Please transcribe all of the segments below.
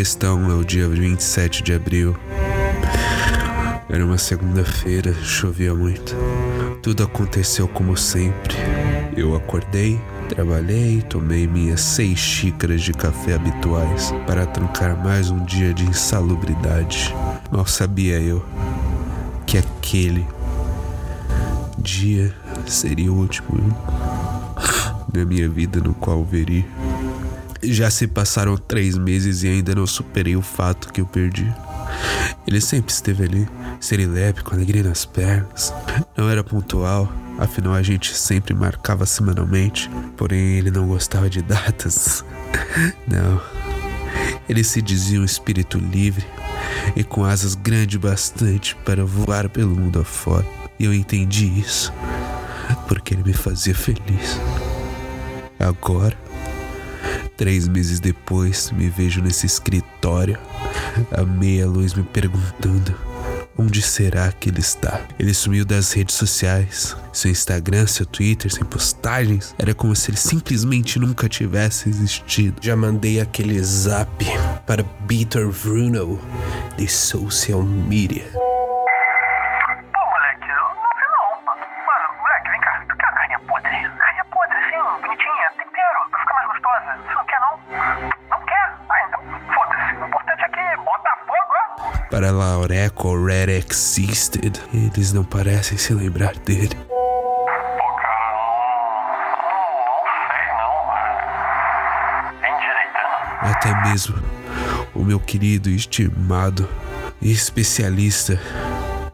questão é o dia 27 de abril. Era uma segunda-feira, chovia muito. Tudo aconteceu como sempre. Eu acordei, trabalhei, tomei minhas seis xícaras de café habituais para trancar mais um dia de insalubridade. Mal sabia eu que aquele dia seria o último na minha vida no qual veria. Já se passaram três meses e ainda não superei o fato que eu perdi. Ele sempre esteve ali, serelepe, com alegria nas pernas. Não era pontual, afinal a gente sempre marcava semanalmente, porém ele não gostava de datas. Não. Ele se dizia um espírito livre e com asas grandes bastante para voar pelo mundo afora. E eu entendi isso, porque ele me fazia feliz. Agora, três meses depois, me vejo nesse escritório, a meia luz me perguntando onde será que ele está. Ele sumiu das redes sociais, seu Instagram, seu Twitter, sem postagens. Era como se ele simplesmente nunca tivesse existido. Já mandei aquele zap para Peter Bruno de social media. Laureco already existed. Eles não parecem se lembrar dele. Até mesmo o meu querido e estimado especialista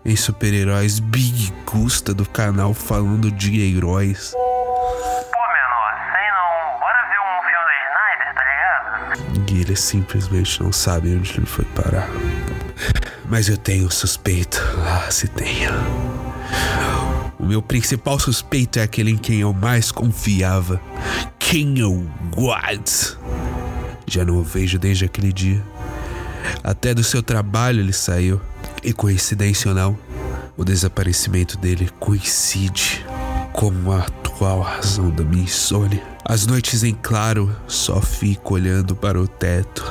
em super-heróis Big Gusta do canal Falando de Heróis. Pô, menor, sei não. Bora ver um filme do Snyder, tá ligado? E eles simplesmente não sabem onde ele foi parar. Mas eu tenho um suspeito. Ah, se tenho. O meu principal suspeito é aquele em quem eu mais confiava. Eu Watts. Já não o vejo desde aquele dia. Até do seu trabalho ele saiu. E coincidência ou não, o desaparecimento dele coincide com a atual razão da minha insônia. As noites em claro, só fico olhando para o teto,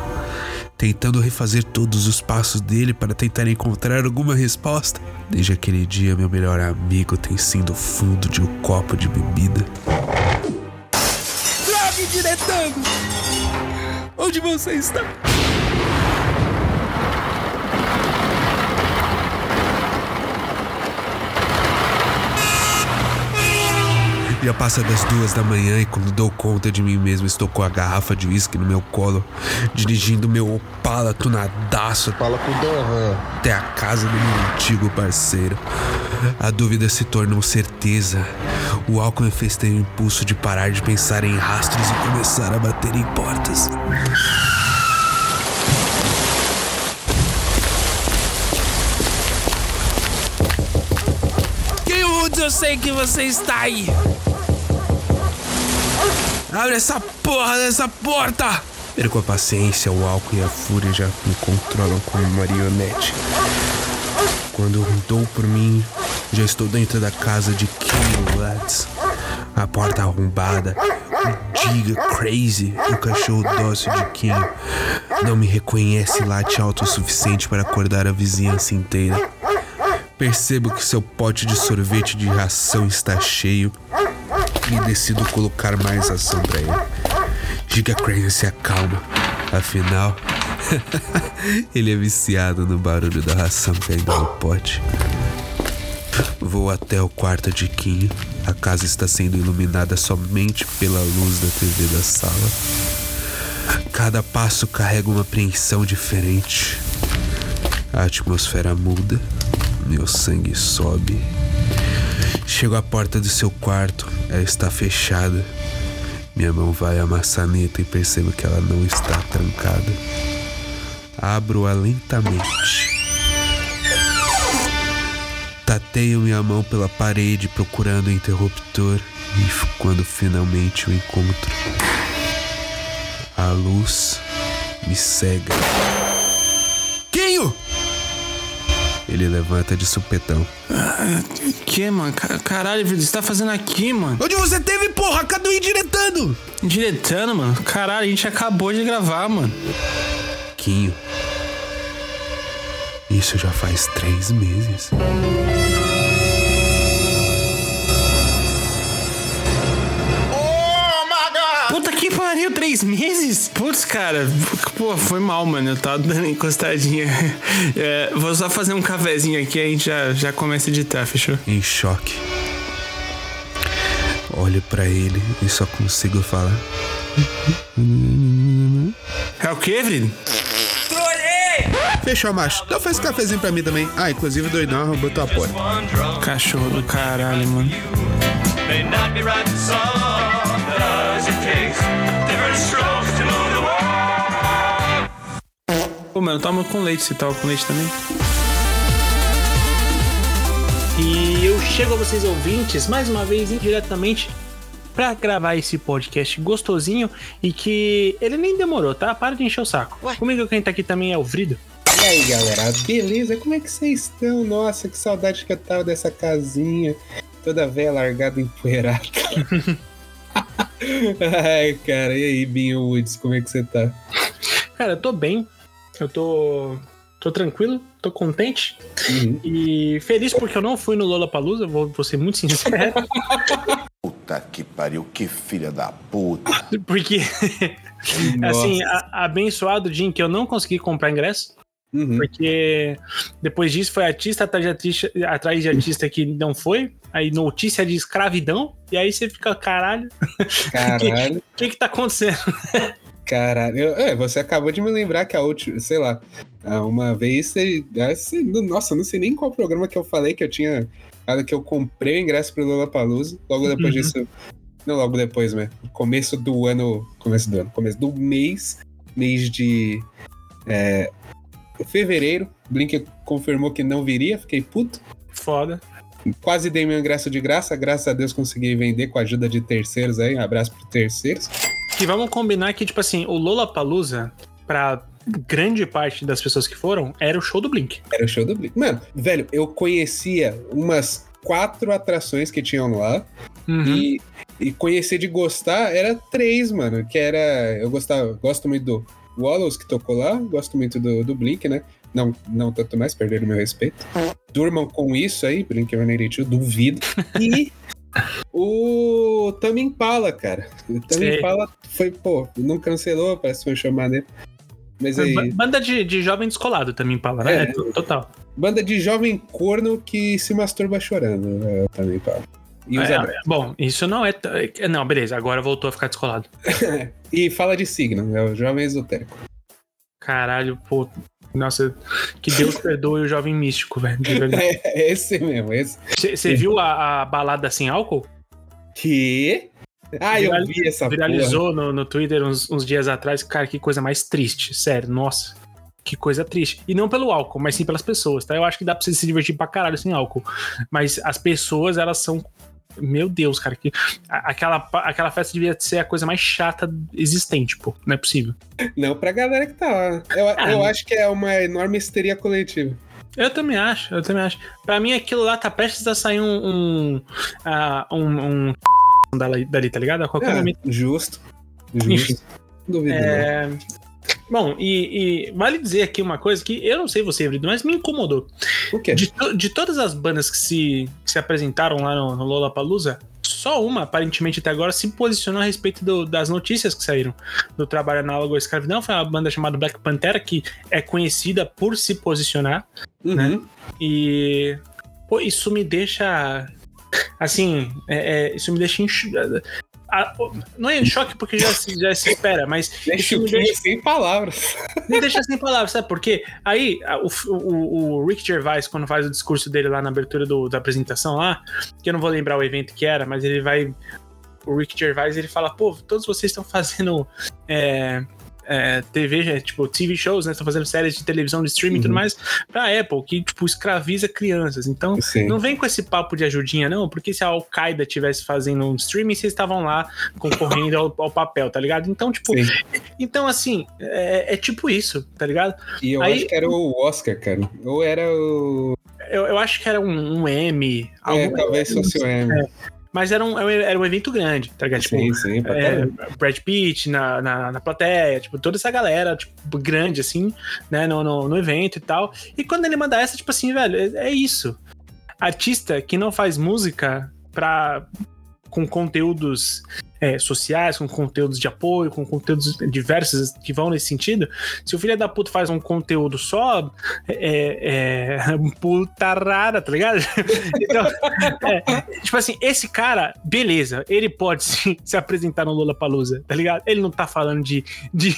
tentando refazer todos os passos dele para tentar encontrar alguma resposta. Desde aquele dia, meu melhor amigo tem sido o fundo de um copo de bebida. Drogue diretando! Onde você está? Já passa das duas da manhã e quando dou conta de mim mesmo, estou com a garrafa de uísque no meu colo, dirigindo meu Opala tunadaço Fala com o Dohan. até a casa do meu antigo parceiro. A dúvida se tornou certeza. O álcool me fez ter o impulso de parar de pensar em rastros e começar a bater em portas. Quem eu sei que você está aí? Abre essa porra dessa porta! Perco a paciência, o álcool e a fúria já me controlam como marionete. Quando dou por mim, já estou dentro da casa de Kim Watts. A porta arrombada, o Diga Crazy, o cachorro dócil de Kim, não me reconhece late alto o suficiente para acordar a vizinhança inteira. Percebo que seu pote de sorvete de ração está cheio e decido colocar mais ação pra ele. Giga Crazy se acalma, afinal, ele é viciado no barulho da ração caindo no pote. Vou até o quarto de Kim. A casa está sendo iluminada somente pela luz da TV da sala. Cada passo carrega uma apreensão diferente. A atmosfera muda, meu sangue sobe. Chego à porta do seu quarto, ela está fechada. Minha mão vai à maçaneta e percebo que ela não está trancada. Abro-a lentamente. Tateio minha mão pela parede procurando o interruptor e quando finalmente o encontro, a luz me cega. Quinho! Ele levanta de supetão. Que, mano? Ca- Caralho, filho, você tá fazendo aqui, mano? Onde você teve, porra? Cadê o indiretando? Diretando, mano. Caralho, a gente acabou de gravar, mano. Marquinho. Isso já faz três meses. Que três meses? Putz, cara, pô, foi mal, mano. Eu tava dando encostadinha. É, vou só fazer um cafezinho aqui, a gente já, já começa a editar, fechou? Em choque. Olho pra ele e só consigo falar. É o quê, Vrid? Fechou, macho. Então faz cafezinho pra mim também. Ah, inclusive o doidão roubou tua porta. Cachorro do caralho, mano. Pô, mano, toma com leite, você tava com leite também? E eu chego a vocês ouvintes mais uma vez indiretamente pra gravar esse podcast gostosinho e que ele nem demorou, tá? Para de encher o saco. Comigo quem tá aqui também é o Vrido. E aí, galera, beleza? Como é que vocês estão? Nossa, que saudade que eu tava dessa casinha, toda velha, largada, empoeirada. Ai, cara, e aí, Binho Woods, como é que você tá? Cara, eu tô bem. Eu tô. tô tranquilo, tô contente Uhum. e feliz porque eu não fui no Lollapalooza, vou, vou ser muito sincero. Puta que pariu, que filha da puta. Porque, assim, a- abençoado Jim que eu não consegui comprar ingresso. Uhum. Porque depois disso foi artista atrás de artista, atrás de artista que não foi. Aí notícia de escravidão. E aí você fica, caralho, Caralho, o que que tá acontecendo? caralho. Eu- é, você acabou de me lembrar que a última, sei lá, ah, uma vez você, ah, você- Nossa, eu não sei nem qual programa que eu falei que eu tinha. Que eu comprei o ingresso pro Lollapalooza. Logo depois Uhum. disso. Não, logo depois, né? Começo do ano. Começo do ano. Começo do mês. Mês de. é, fevereiro. Blink confirmou que não viria. Fiquei puto. Foda. Quase dei meu ingresso de graça. Graças a Deus consegui vender com a ajuda de terceiros aí. Um abraço pro terceiros. E vamos combinar que, tipo assim, o Lollapalooza, pra grande parte das pessoas que foram, era o show do Blink. Era o show do Blink. Mano, velho, eu conhecia umas quatro atrações que tinham lá. Uhum. E, e conhecer de gostar era três, mano. Que era. Eu gostava, gosto muito do Wallows que tocou lá, gosto muito do, do Blink, né? Não, não tanto mais, perderam meu respeito. Durmam com isso aí, Blink 182, duvido. E o Tame Impala, cara. O Tame. Impala foi, pô, não cancelou, parece que foi chamar dele. Mas aí, Ba- Banda de, de jovem descolado também, Paula, né? É. Total. banda de jovem corno que se masturba chorando, é, o Tame Impala. E usa É, droga. bom, isso não é. é- Não, beleza, agora voltou a ficar descolado. E fala de signo, é o jovem esotérico. Caralho, pô. Nossa, que Deus perdoe o jovem místico, velho. verdade. É esse mesmo, esse. Você viu a, a balada sem álcool? Que? Ah, eu vi essa Viralizou no, no Twitter uns, uns dias atrás. Cara, que coisa mais triste. Sério, nossa. Que coisa triste. E não pelo álcool, mas sim pelas pessoas, tá? Eu acho que dá pra você se divertir pra caralho sem álcool. Mas as pessoas, elas são. Meu Deus, cara. Que, aquela, aquela festa devia ser a coisa mais chata existente, pô. Não é possível. Não pra galera que tá lá. Eu, Ah, eu acho que é uma enorme histeria coletiva. Eu também acho, eu também acho. Pra mim, aquilo lá tá prestes a sair um. um. ah, um, um dali, dali, tá ligado? A qualquer Ah, momento. justo. Enfim. Justo. Duvido. não. Bom, e, e vale dizer aqui uma coisa que eu não sei você, Vrido, mas me incomodou. O quê? De, to- de todas as bandas que se, que se apresentaram lá no, no Lollapalooza, só uma, aparentemente até agora, se posicionou a respeito do- das notícias que saíram do trabalho análogo à escravidão. Foi uma banda chamada Black Pantera, que é conhecida por se posicionar. né? Uhum. E. Pô, isso me deixa. Assim, é- é, isso me deixa em. A- não é choque porque já, se- já se espera, mas Deixa o deixa, sem palavras. me deixa sem palavras, sabe por quê? Aí, o, o, o Rick Gervais, quando faz o discurso dele lá na abertura do- da apresentação lá, que eu não vou lembrar o evento que era, mas ele vai. O Rick Gervais ele fala: pô, todos vocês estão fazendo. é, é, TV, é, tipo, TV shows, né? Estão fazendo séries de televisão, de streaming e tudo Uhum. mais, pra Apple, que, tipo, escraviza crianças. Então, Sim. não vem com esse papo de ajudinha, não, porque se a Al-Qaeda estivesse fazendo um streaming, vocês estavam lá concorrendo ao, ao papel, tá ligado? Então, tipo, Sim. então assim, é, é tipo isso, tá ligado? E eu Aí- acho que era o Oscar, cara. Ou era o. Eu, eu acho que era um, um M. É, algum- talvez fosse o M. Mas era um, era um evento grande, tá ligado? Tipo, Sim, sim, é. Brad Pitt na, na, na plateia, tipo, toda essa galera, tipo, grande, assim, né, no, no, no evento e tal. E quando ele manda essa, tipo assim, velho, é, é isso. Artista que não faz música pra, com conteúdos é, sociais, com conteúdos de apoio, com conteúdos diversos que vão nesse sentido. Se o filho da puta faz um conteúdo só, é, é puta rara, tá ligado? Então, é, tipo assim, esse cara, beleza, ele pode se, se apresentar no Lollapalooza, tá ligado? Ele não tá falando de, de,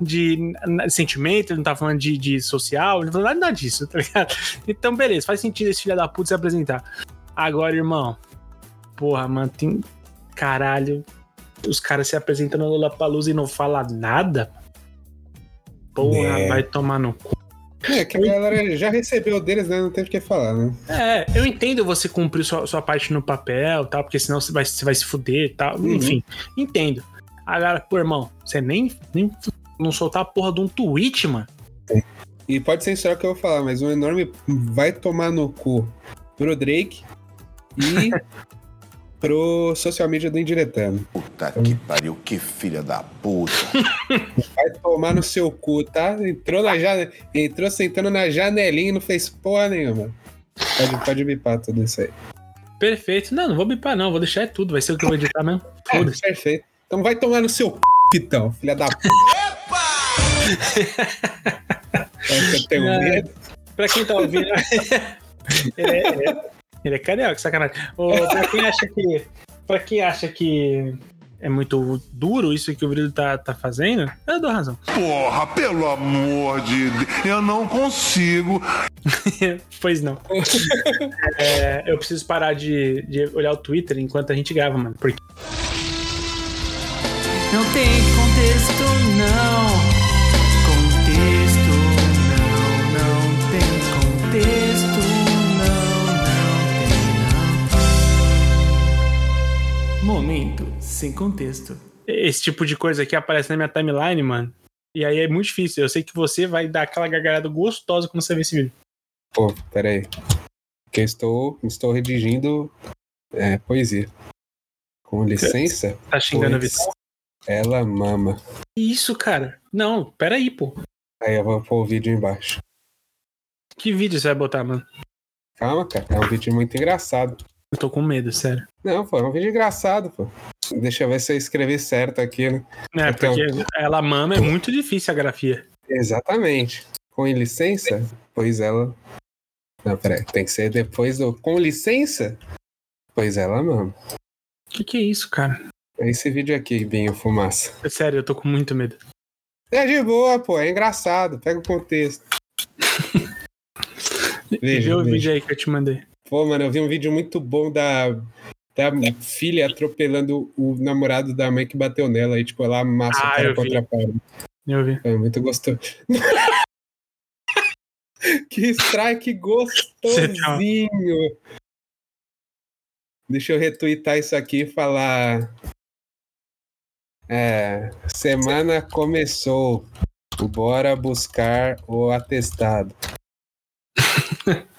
de sentimento, ele não tá falando de, de social, ele não tá falando nada disso, tá ligado? Então, beleza, faz sentido esse filho da puta se apresentar. Agora, irmão, porra, mano, tem. Caralho, os caras se apresentam no Lollapalooza e não fala nada? Porra, É. vai tomar no cu. É, que a galera já recebeu deles, né? Não tem o que falar, né? É, eu entendo você cumprir sua, sua parte no papel, tal, porque senão você vai, você vai se fuder e tal. Uhum. Enfim, entendo. Agora, pô, irmão, você nem, nem não soltar a porra de um tweet, mano. E pode ser só o que eu vou falar, mas um enorme vai tomar no cu pro Drake e pro social media do Indiretando. Puta que pariu, que filha da puta. Vai tomar no seu cu, tá? Entrou na janela, entrou sentando na janelinha e não fez porra nenhuma. Pode, pode bipar tudo isso aí. Perfeito. Não, não vou bipar, não. Vou deixar é tudo. Vai ser o que eu vou editar mesmo. É, Foda-se. perfeito. Então vai tomar no seu c, Pitão, filha da puta. Você tem um É. medo? Pra quem tá ouvindo. é, é- ele é carioca, sacanagem. Ô, pra quem acha que. Pra quem acha que é muito duro isso que o Vrilo tá, tá fazendo, eu dou razão. Porra, pelo amor de Deus, eu não consigo. pois não. É, eu preciso parar de, de olhar o Twitter enquanto a gente grava, mano. Porque Não tem contexto, não. Contexto, não, não tem contexto, Momento sem contexto. esse tipo de coisa aqui aparece na minha timeline, mano. E aí é muito difícil. Eu sei que você vai dar aquela gargalhada gostosa quando você ver esse vídeo. Pô, peraí. Que eu estou, estou redigindo é, poesia. Com licença, Tá xingando a Vitória. ela mama. Que Isso, cara. Não, peraí, pô. Aí eu vou pôr o vídeo embaixo. Que vídeo você vai botar, mano? Calma, cara. É um vídeo muito engraçado. Eu tô com medo, sério. Não, pô, é um vídeo engraçado, pô. Deixa eu ver se eu escrevi certo aqui, né? É, Então- porque ela mama é muito difícil a grafia. Exatamente. Com licença, pois ela. Não, peraí. Tem que ser depois do. Com licença, pois ela mama. Que que é isso, cara? É esse vídeo aqui, Binho Fumaça. É Sério, eu tô com muito medo. É de boa, pô. É engraçado. Pega o contexto. Veja, Vê o vídeo aí que eu te mandei. Pô, mano, eu vi um vídeo muito bom da, da filha atropelando o namorado da mãe que bateu nela. E, tipo, ela amassa Ah, o cara contra a parede. Eu vi. É muito gostoso. que strike gostosinho. Deixa eu retweetar isso aqui e falar. É, semana começou. Bora buscar o atestado.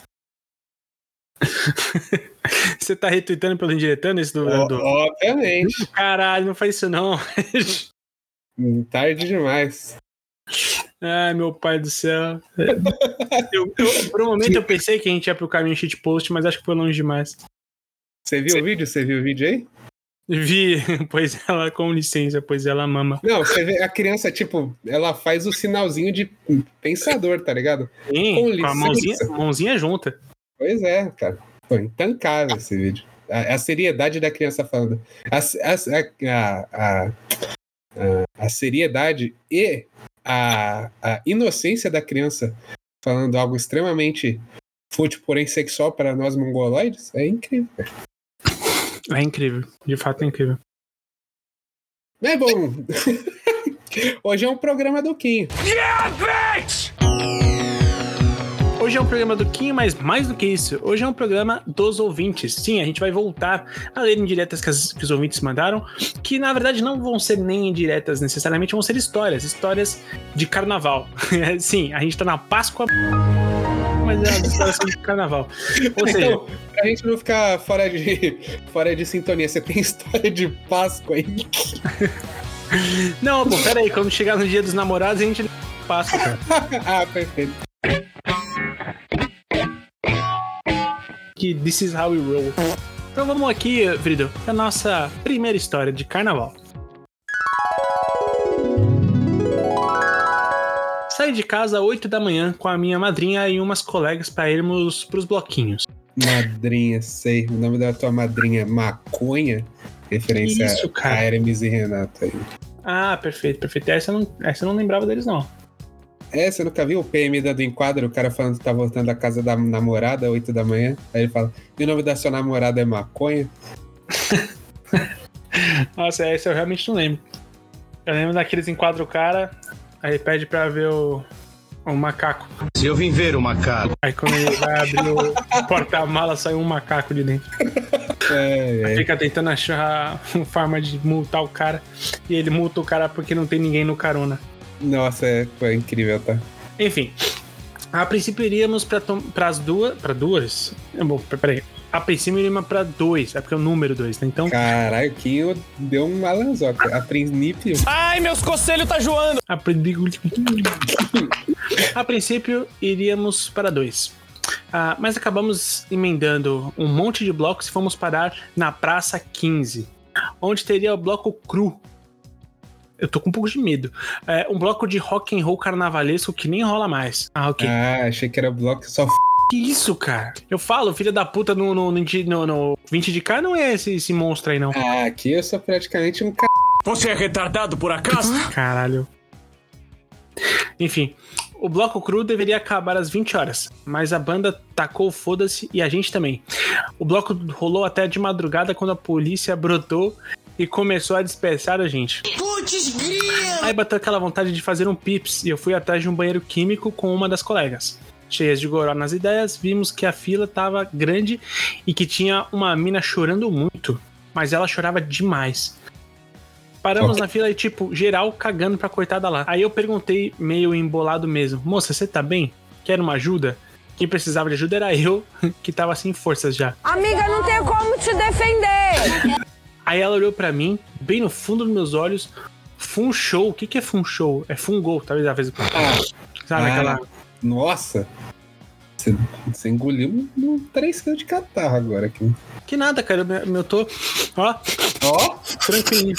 Você tá retweetando pelo indiretando esse do, Ó, do... Obviamente. Caralho, não faz isso não. Tarde demais. Ai, meu pai do céu. Eu, eu- por um momento eu pensei que a gente ia pro caminho shitpost, mas acho que foi longe demais. Você viu o vídeo? Você viu o vídeo aí? Vi, pois ela, com licença, pois ela mama. Não, você vê a criança, tipo, ela faz o sinalzinho de pensador, tá ligado? Sim, Com com a licença. mãozinha, mãozinha junta. Pois é, cara. Foi intancável esse vídeo. A, a seriedade da criança falando. A, a, a, a, a- a seriedade e a, a inocência da criança falando algo extremamente fútil, porém sexual para nós mongoloides é incrível. É incrível, de fato é incrível. É bom. Hoje é um programa do Kim. Hoje é um programa do Kim, mas mais do que isso, hoje é um programa dos ouvintes. Sim, a gente vai voltar a ler indiretas que, as- que os ouvintes mandaram, que na verdade não vão ser nem indiretas necessariamente, vão ser histórias, histórias de carnaval. Sim, a gente tá na Páscoa, mas mais das histórias sobre carnaval. Ou seja, Então, pra gente não ficar fora de, fora de sintonia, você tem história de Páscoa aí? não, pô, pera aí, quando chegar no dia dos namorados, a gente passa, cara. ah, perfeito. Que this is how we roll. Então vamos aqui, Frido, pra nossa primeira história de carnaval. Saí de casa às 8 da manhã com a minha madrinha e umas colegas pra irmos pros bloquinhos. Madrinha, sei. O nome da tua madrinha é Maconha? Referência Isso, a Hermes e Renato aí. Ah, perfeito, perfeito. Essa eu não, essa eu não lembrava deles, não. É, você nunca viu o PM dando enquadro? O cara falando que tá voltando da casa da namorada, 8 da manhã. Aí ele fala: E o nome da sua namorada é Maconha? Nossa, essa eu realmente não lembro. Eu lembro daqueles enquadra o cara, aí pede pra ver o, o macaco. Se eu vim ver o macaco. Aí quando ele vai abrir o porta-mala, sai um macaco de dentro. É, é. Fica tentando achar uma forma de multar o cara. E ele multa o cara porque não tem ninguém no carona. Nossa, é, foi incrível, tá? Enfim, a princípio iríamos tom- pras duas. Pra duas? É Bom, peraí. A princípio iríamos pra dois, é porque é o número dois, né? Então, Caralho, o Kinho deu um alanzoca. A princípio. Ai, meus conselhos tá joando! a, a princípio iríamos para dois. Ah, mas acabamos emendando um monte de blocos e fomos parar na Praça 15, onde teria o bloco cru. Eu tô com um pouco de medo. É, um bloco de rock and roll carnavalesco que nem rola mais. Ah, ok. Ah, achei que era bloco só. f- Que isso, cara? Eu falo, filho da puta no, no, no, no 20 de cá não é esse, esse monstro aí, não. Ah, aqui eu sou praticamente um c. Você é retardado por acaso? Caralho. Enfim, o bloco cru deveria acabar às 20 horas, mas a banda tacou foda-se e a gente também. O bloco rolou até de madrugada quando a polícia brotou e começou a dispersar a gente. Aí bateu aquela vontade de fazer um pips e eu fui atrás de um banheiro químico com uma das colegas. Cheias de goró nas ideias, vimos que a fila tava grande e que tinha uma mina chorando muito, mas ela chorava demais. Paramos na fila e, tipo, geral cagando pra coitada lá. Aí eu perguntei, meio embolado mesmo: Moça, você tá bem? Quer uma ajuda? Quem precisava de ajuda era eu, que tava sem forças já. Amiga, não tem como te defender. Aí ela olhou pra mim, bem no fundo dos meus olhos. Fun show. O que, que é fun show? É fungou, talvez ela fez o. Sabe Ah, aquela. Nossa. Você, você engoliu um, um 3 kg de catarro agora aqui. Que nada, cara. Eu, eu tô. Ó, Ó, tranquilinho.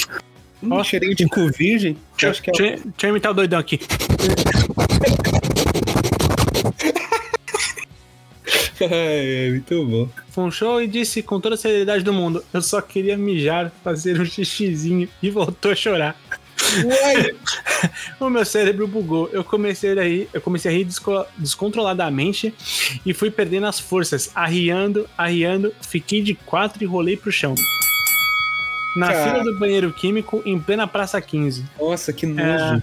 um Ó. cheirinho de cu virgem. Eu acho que é Deixa, deixa eu imitar o doidão aqui. é, muito bom. Show e disse com toda a seriedade do mundo: Eu só queria mijar, fazer um xixizinho e voltou a chorar. Uai, O meu cérebro bugou. Eu comecei a rir, eu comecei a rir desco- descontroladamente e fui perdendo as forças, arriando, arriando, fiquei de quatro e rolei pro chão. Na Cara. fila do banheiro químico, em plena Praça 15. nossa, que É, nojo.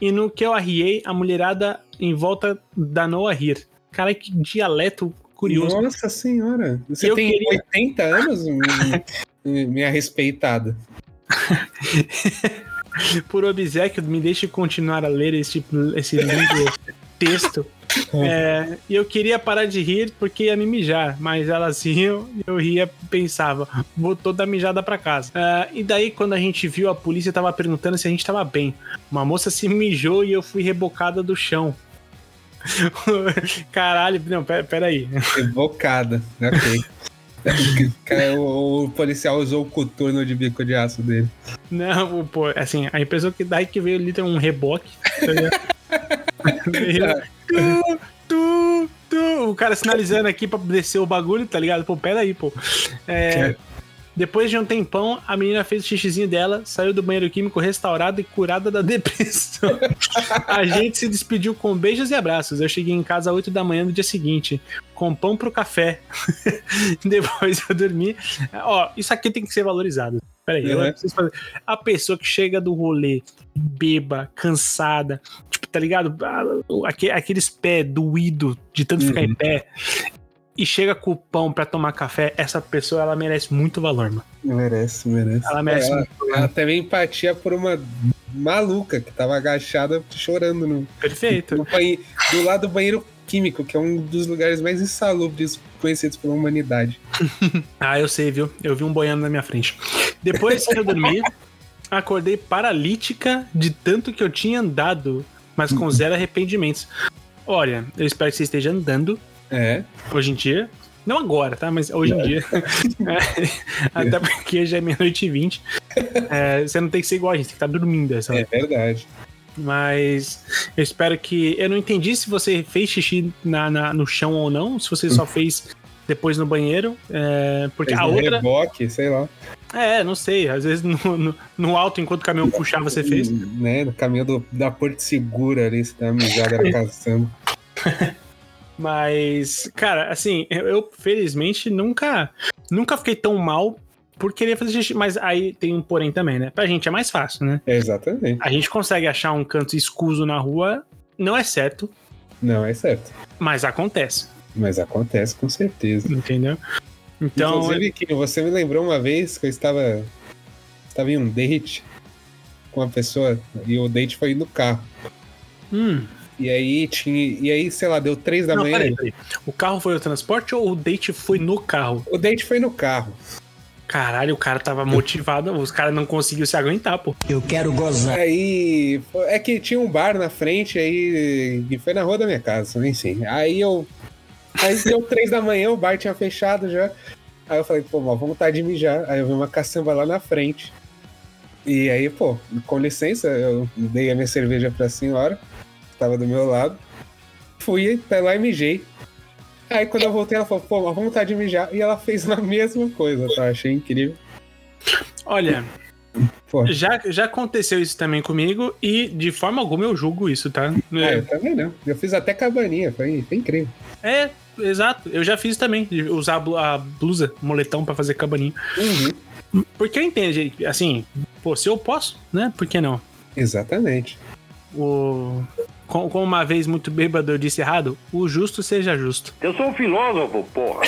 e no que eu arriei, a mulherada em volta danou a rir. Cara, que dialeto curioso. Nossa senhora. Você Eu tem queria- 80 anos, minha, respeitada. Por obsequio, me deixe continuar a ler esse, esse lindo texto. É, e eu queria parar de rir porque ia me mijar, mas elas riam e eu ria e pensava, vou toda mijada pra casa. É, e daí, quando a gente viu, a polícia tava perguntando se a gente tava bem. Uma moça se mijou e eu fui rebocada do chão. Caralho, não, pera, pera aí. Evocada. Ok. Cara, o, o policial usou o coturno de bico de aço dele. Não, pô, assim, a impressão que daí que veio literalmente um reboque. tá? Veio, tu, tu, tu, o cara sinalizando aqui pra descer o bagulho, tá ligado? Pô, pera aí, pô. É, depois de um tempão, a menina fez o xixizinho dela, saiu do banheiro químico restaurada e curada da depressão. a gente se despediu com beijos e abraços. Eu cheguei em casa às 8 da manhã do dia seguinte, com pão pro café. Depois eu dormi. Ó, isso aqui tem que ser valorizado. Peraí, eu Uhum. preciso fazer. A pessoa que chega do rolê, beba, cansada, tipo, tá ligado? Ah, aque- Aqueles pés doído de tanto ficar em pé. E chega com o pão pra tomar café, essa pessoa ela merece muito valor, mano. Merece, merece. Ela merece Ela, muito ela teve empatia por uma maluca que tava agachada chorando no, Perfeito. no banheiro, do lado do banheiro químico, que é um dos lugares mais insalubres conhecidos pela humanidade. Ah, eu sei, viu? Eu vi um boiando na minha frente. Depois que eu dormi, acordei paralítica de tanto que eu tinha andado, mas com zero arrependimentos. Olha, eu espero que você esteja andando É. hoje em dia. Não agora, tá? Mas hoje em dia. É, até porque já é meia-noite e vinte. É, você não tem que ser igual a gente, tem que estar dormindo essa. É verdade. Mas eu espero que. Eu não entendi se você fez xixi na, na- no chão ou não, se você só fez depois no banheiro. é, porque Fez a outra. reboque, sei lá. É, não sei. Às vezes no, no, no alto, enquanto o caminhão puxava, você fez. Né, no caminho do, da Porto Segura ali, dá uma mijada na caçamba. Mas, cara, assim, eu, eu, felizmente nunca nunca fiquei tão mal por querer fazer xixi. Mas aí tem um porém também, né? Pra gente é mais fácil, né? Exatamente. A gente consegue achar um canto escuso na rua, não é certo, Não, é certo. mas acontece, Mas acontece com certeza. entendeu? Então, Inclusive, você me lembrou uma vez que eu estava, estava em um date com uma pessoa e o date foi no carro. hum, E aí tinha. E aí, sei lá, deu três da não, manhã. peraí, peraí. O carro foi o transporte ou o date foi no carro? O date foi no carro. Caralho, o cara tava motivado, os caras não conseguiu se aguentar, pô. Eu quero gozar. Aí. É que tinha um bar na frente, aí. E foi na rua da minha casa, enfim. Aí eu. Aí deu três da manhã, o bar tinha fechado já. Aí eu falei, pô, mal, vamos vontade de mijar. Aí eu vi uma caçamba lá na frente. E aí, pô, com licença, eu dei a minha cerveja pra senhora, que tava do meu lado. Fui até lá e mijei. Aí quando eu voltei, ela falou, pô, vamos vontade de mijar. E ela fez a mesma coisa, tá? Achei incrível. Olha, já, já aconteceu isso também comigo e de forma alguma eu julgo isso, tá? Ah, eu também não. Eu fiz até cabaninha, foi, foi incrível. É, exato. Eu já fiz também, usar a blu- a blusa, moletão pra fazer cabaninho. Uhum. Porque eu entendo, gente, assim, pô, se eu posso, né? Por que não? Exatamente. O... com- Como uma vez muito bêbado eu disse errado, o justo seja justo. Eu sou um filósofo, porra.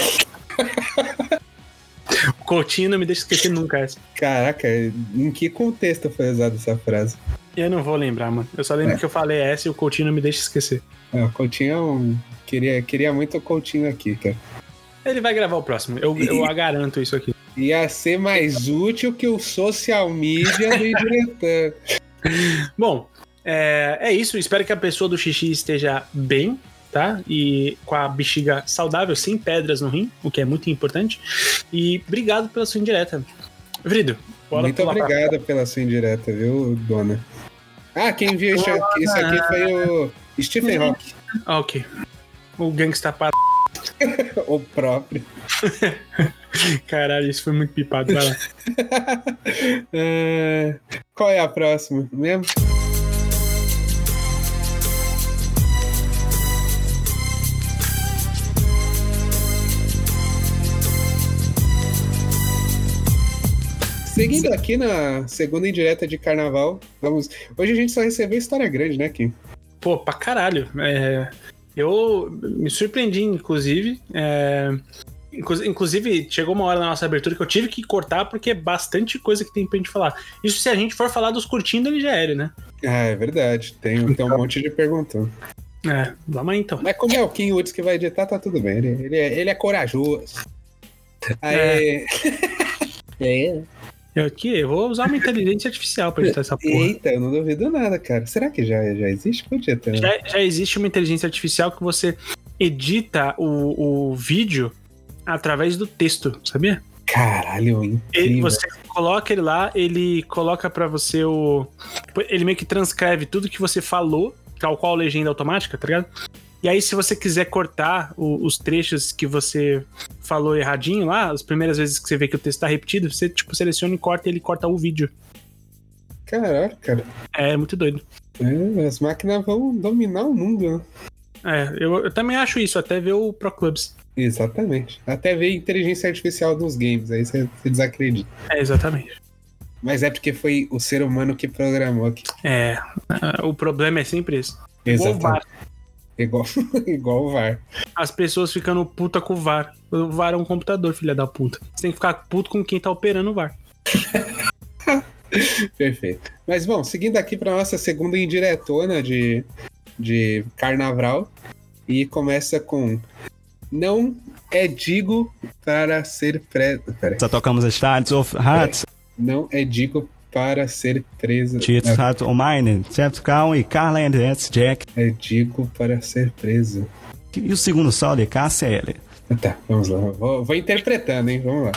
O Coutinho não me deixa esquecer nunca essa. Caraca, em que contexto foi usada essa frase? Eu não vou lembrar, mano. Eu só lembro É. que eu falei essa e o Coutinho não me deixa esquecer. Ah, o Coutinho é um... Queria, queria muito o Coutinho aqui, cara. Ele vai gravar o próximo, eu, eu a garanto isso aqui. Ia ser mais útil que o social media do diretor. Bom, é, é isso. Espero que a pessoa do xixi esteja bem, tá? E com a bexiga saudável, sem pedras no rim, o que é muito importante. E obrigado pela sua indireta. Vrido, bora muito pular pra- obrigado pela sua indireta, viu, dona? Ah, quem viu isso, isso aqui foi o Stephen Hawking, Ah, ok. O gangsta para. o próprio. Caralho, isso foi muito pipado. Vai lá. É, Qual é a próxima mesmo? Seguindo aqui na segunda indireta de carnaval, vamos. Hoje a gente só recebeu história grande, né, Kim? Pô, pra caralho. É, eu me surpreendi, inclusive. é, inclu- inclusive, chegou uma hora na nossa abertura que eu tive que cortar porque é bastante coisa que tem pra gente falar. Isso se a gente for falar dos curtindo era, né? Ah, é verdade. Tem, tem um monte de perguntando. É, vamos aí então. Mas como é o Kim Woods que vai editar, tá tudo bem. Ele, ele, é, ele é corajoso. Aí. É. Eu aqui, eu vou usar uma inteligência artificial pra editar essa porra. Eita, eu não duvido nada, cara. Será que já, já existe? Podia ter. Já, já existe uma inteligência artificial que você edita o, o vídeo através do texto, sabia? Caralho, Ele, incrível. você coloca ele lá, ele coloca pra você o. Ele meio que transcreve tudo que você falou, tal qual a legenda automática, tá ligado? E aí, se você quiser cortar o- os trechos que você falou erradinho lá, as primeiras vezes que você vê que o texto tá repetido, você, tipo, seleciona e corta e ele corta o vídeo. Caraca, cara. É muito doido. É, as máquinas vão dominar o mundo, né? É, eu, eu também acho isso, até ver o Pro Clubs. Exatamente. Até ver inteligência artificial dos games, aí você, você desacredita. É, exatamente. Mas é porque foi o ser humano que programou aqui. É, o problema é sempre esse. Igual o Exatamente. Igual, igual o VAR. As pessoas ficando puta com o VAR. O VAR é um computador, filha da puta. Você tem que ficar puto com quem tá operando o VAR. Perfeito. Mas bom, seguindo aqui para nossa segunda indiretona de, de carnaval. E começa com Não é digo para ser preso. Só tocamos as Stadt of Hearts, Não é digo para ser Heart of Mine, Jeff Cown e Carla Andrews Jack. É digo para ser preso. E o segundo solo é KCL. Tá, vamos lá. Vou, vou interpretando, hein? Vamos lá.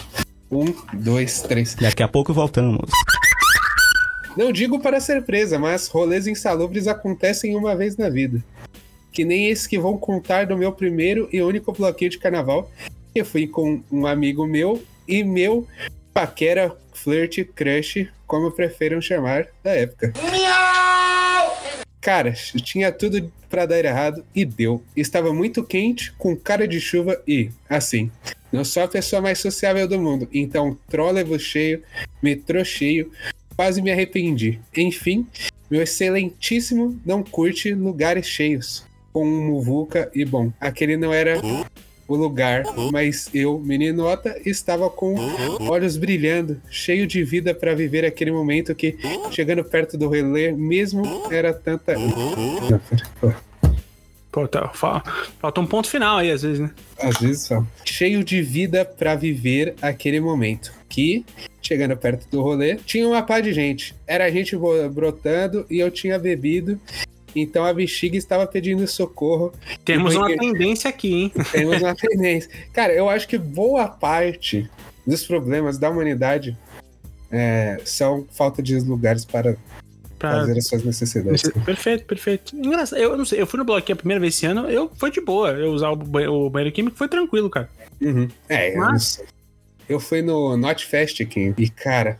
Um, dois, três. Daqui a pouco voltamos. Não digo para ser presa, mas rolês insalubres acontecem uma vez na vida. Que nem esse que vão contar do meu primeiro e único bloqueio de carnaval. Eu fui com um amigo meu e meu paquera, flirt, crush, como preferam chamar da época. Cara, tinha tudo pra dar errado e deu. Estava muito quente, com cara de chuva e, assim, não sou a pessoa mais sociável do mundo, então trólebus cheio, metrô cheio, quase me arrependi. Enfim, meu excelentíssimo não curte lugares cheios, com um muvuca e bom, aquele não era o lugar, mas eu, meninota, estava com olhos brilhando, cheio de vida para viver aquele momento que, chegando perto do relé, mesmo era tanta. Pô, tá, fa- falta um ponto final aí, às vezes, né? Às vezes só. Cheio de vida pra viver aquele momento. Que, chegando perto do rolê, tinha uma pá de gente. Era gente brotando e eu tinha bebido. Então a bexiga estava pedindo socorro. Temos uma tendência aqui, hein? Temos uma tendência. Cara, eu acho que boa parte dos problemas da humanidade é, são falta de lugares para Pra- fazer as suas necessidades. Perfeito, perfeito. Engraçado. Eu não sei, eu fui no bloqueio a primeira vez esse ano, eu foi de boa. Eu usar o, ba- o banheiro químico foi tranquilo, cara. Uhum. É, eu, não Mas- sei. eu fui no Not Fest aqui e, cara,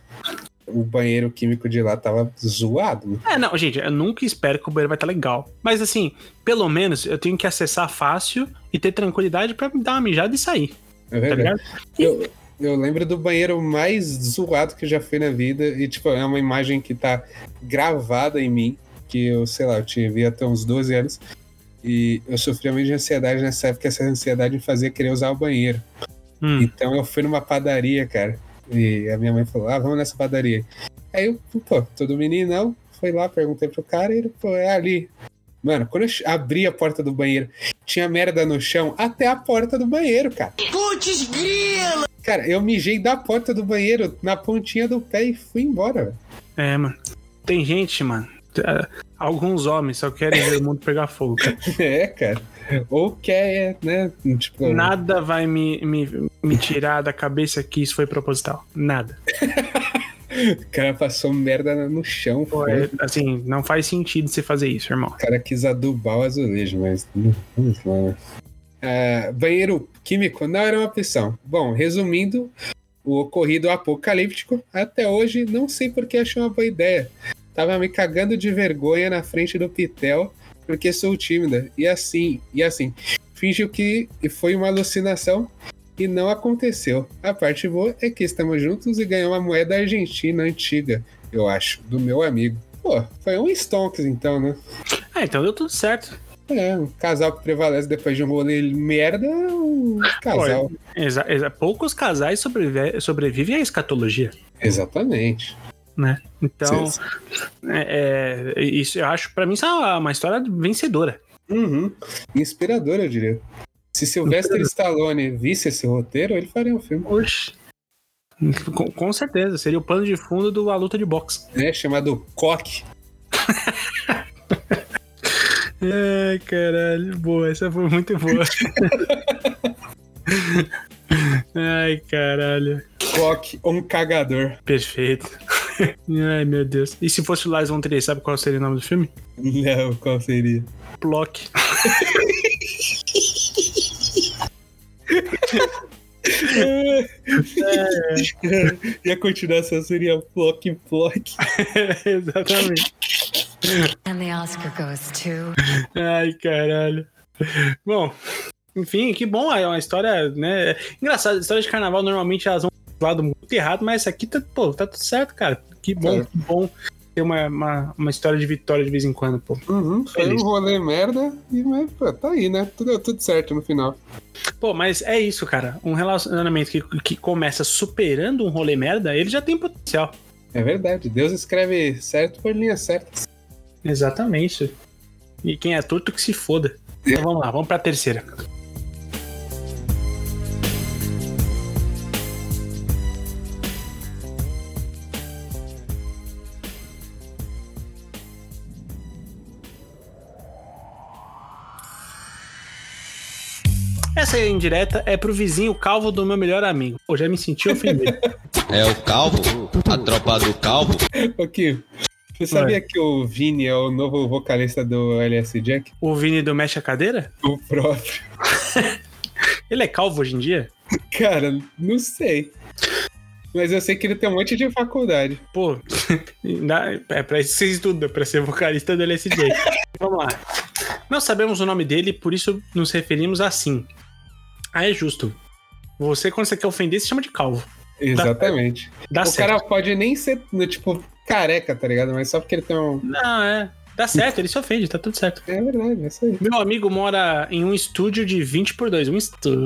o banheiro químico de lá tava zoado. É, não, gente, eu nunca espero que o banheiro vai estar legal. Mas assim, pelo menos eu tenho que acessar fácil e ter tranquilidade pra me dar uma mijada e sair. É Tá verdade. ligado? eu, eu lembro do banheiro mais zoado que eu já fui na vida. E, tipo, é uma imagem que tá gravada em mim. Que eu, sei lá, eu devia até uns 12 anos. E eu sofria muito de ansiedade nessa época. Essa ansiedade me fazia querer usar o banheiro. Hum. Então eu fui numa padaria, cara. E a minha mãe falou: Ah, vamos nessa padaria. Aí eu, pô, todo meninão, foi lá, perguntei pro cara e ele, pô, é ali. Mano, quando eu abri a porta do banheiro, tinha merda no chão até a porta do banheiro, cara. Putz, grila! Cara, eu mijei da porta do banheiro na pontinha do pé e fui embora, velho. É, mano. Tem gente, mano. É, Alguns homens só querem ver o mundo pegar fogo, cara. É, cara. Ou quer, né? Tipo, Nada vai me, me, me tirar da cabeça que isso foi proposital. Nada. o cara passou merda no chão. Pô, é, assim, não faz sentido você fazer isso, irmão. O cara quis adubar o azulejo, mas. Vamos lá? Ah, banheiro químico não era uma opção. Bom, resumindo, o ocorrido apocalíptico, até hoje não sei por que achei uma boa ideia. Tava me cagando de vergonha na frente do Pitel, porque sou tímida. E assim, e assim, fingiu que foi uma alucinação e não aconteceu. A parte boa é que estamos juntos e ganhamos uma moeda argentina antiga, eu acho, do meu amigo. Pô, foi um Stonks então, né? Ah, então deu tudo certo. É, um casal que prevalece depois de um rolê merda é um casal. Pô, exa- exa- poucos casais sobrevive- sobrevivem à escatologia, Exatamente. Né? Então, é, é, isso eu acho, pra mim, isso é uma história vencedora. Uhum. Inspirador, eu diria. Se Sylvester Stallone visse esse roteiro, ele faria um filme. Oxi. Com, com certeza, seria o plano de fundo do A Luta de Boxe. É, chamado Coque. Ai, caralho, boa, essa foi muito boa. Ai, caralho. Coque, um cagador. Perfeito. Ai, meu Deus. E se fosse o Lars von Trier, sabe qual seria o nome do filme? Não, qual seria? Plock. E a continuação seria Plock Plock. Exatamente. And the Oscar goes to. Ai, caralho. Bom, enfim, que bom. É uma história, né? Engraçado, histórias de carnaval normalmente elas vão lado muito errado, mas aqui tá, pô, tá tudo certo, cara. Que bom, É. que bom ter uma, uma, uma história de vitória de vez em quando, pô. Uhum, foi um rolê merda, e, mas, pô, tá aí, né? Tudo, tudo certo no final. Pô, mas é isso, cara. Um relacionamento que, que começa superando um rolê merda, ele já tem potencial. É verdade. Deus escreve certo por linhas certas. Exatamente. E quem é torto que se foda. Então vamos lá, vamos pra terceira. Essa aí indireta é pro vizinho calvo do meu melhor amigo. Pô, já me senti ofendido. É o Calvo? A tropa do Calvo? Kim, você sabia que o Vini é o novo vocalista do LS Jack? o Vini do Mexe a Cadeira? O próprio. Ele é calvo hoje em dia? Cara, não sei. Mas eu sei que ele tem um monte de faculdade. Pô, é pra isso que você estuda, pra ser vocalista do LSD. Vamos lá. Não sabemos o nome dele, por isso nos referimos assim. Ah, é justo. Você, quando você quer ofender, se chama de calvo. Exatamente. Dá o certo. cara pode nem ser, tipo, careca, tá ligado? Mas só porque ele tem um. Não, é. Dá certo, ele se ofende, tá tudo certo. É verdade, é isso aí. Meu amigo mora em um estúdio de 20 por 2. Um estúdio.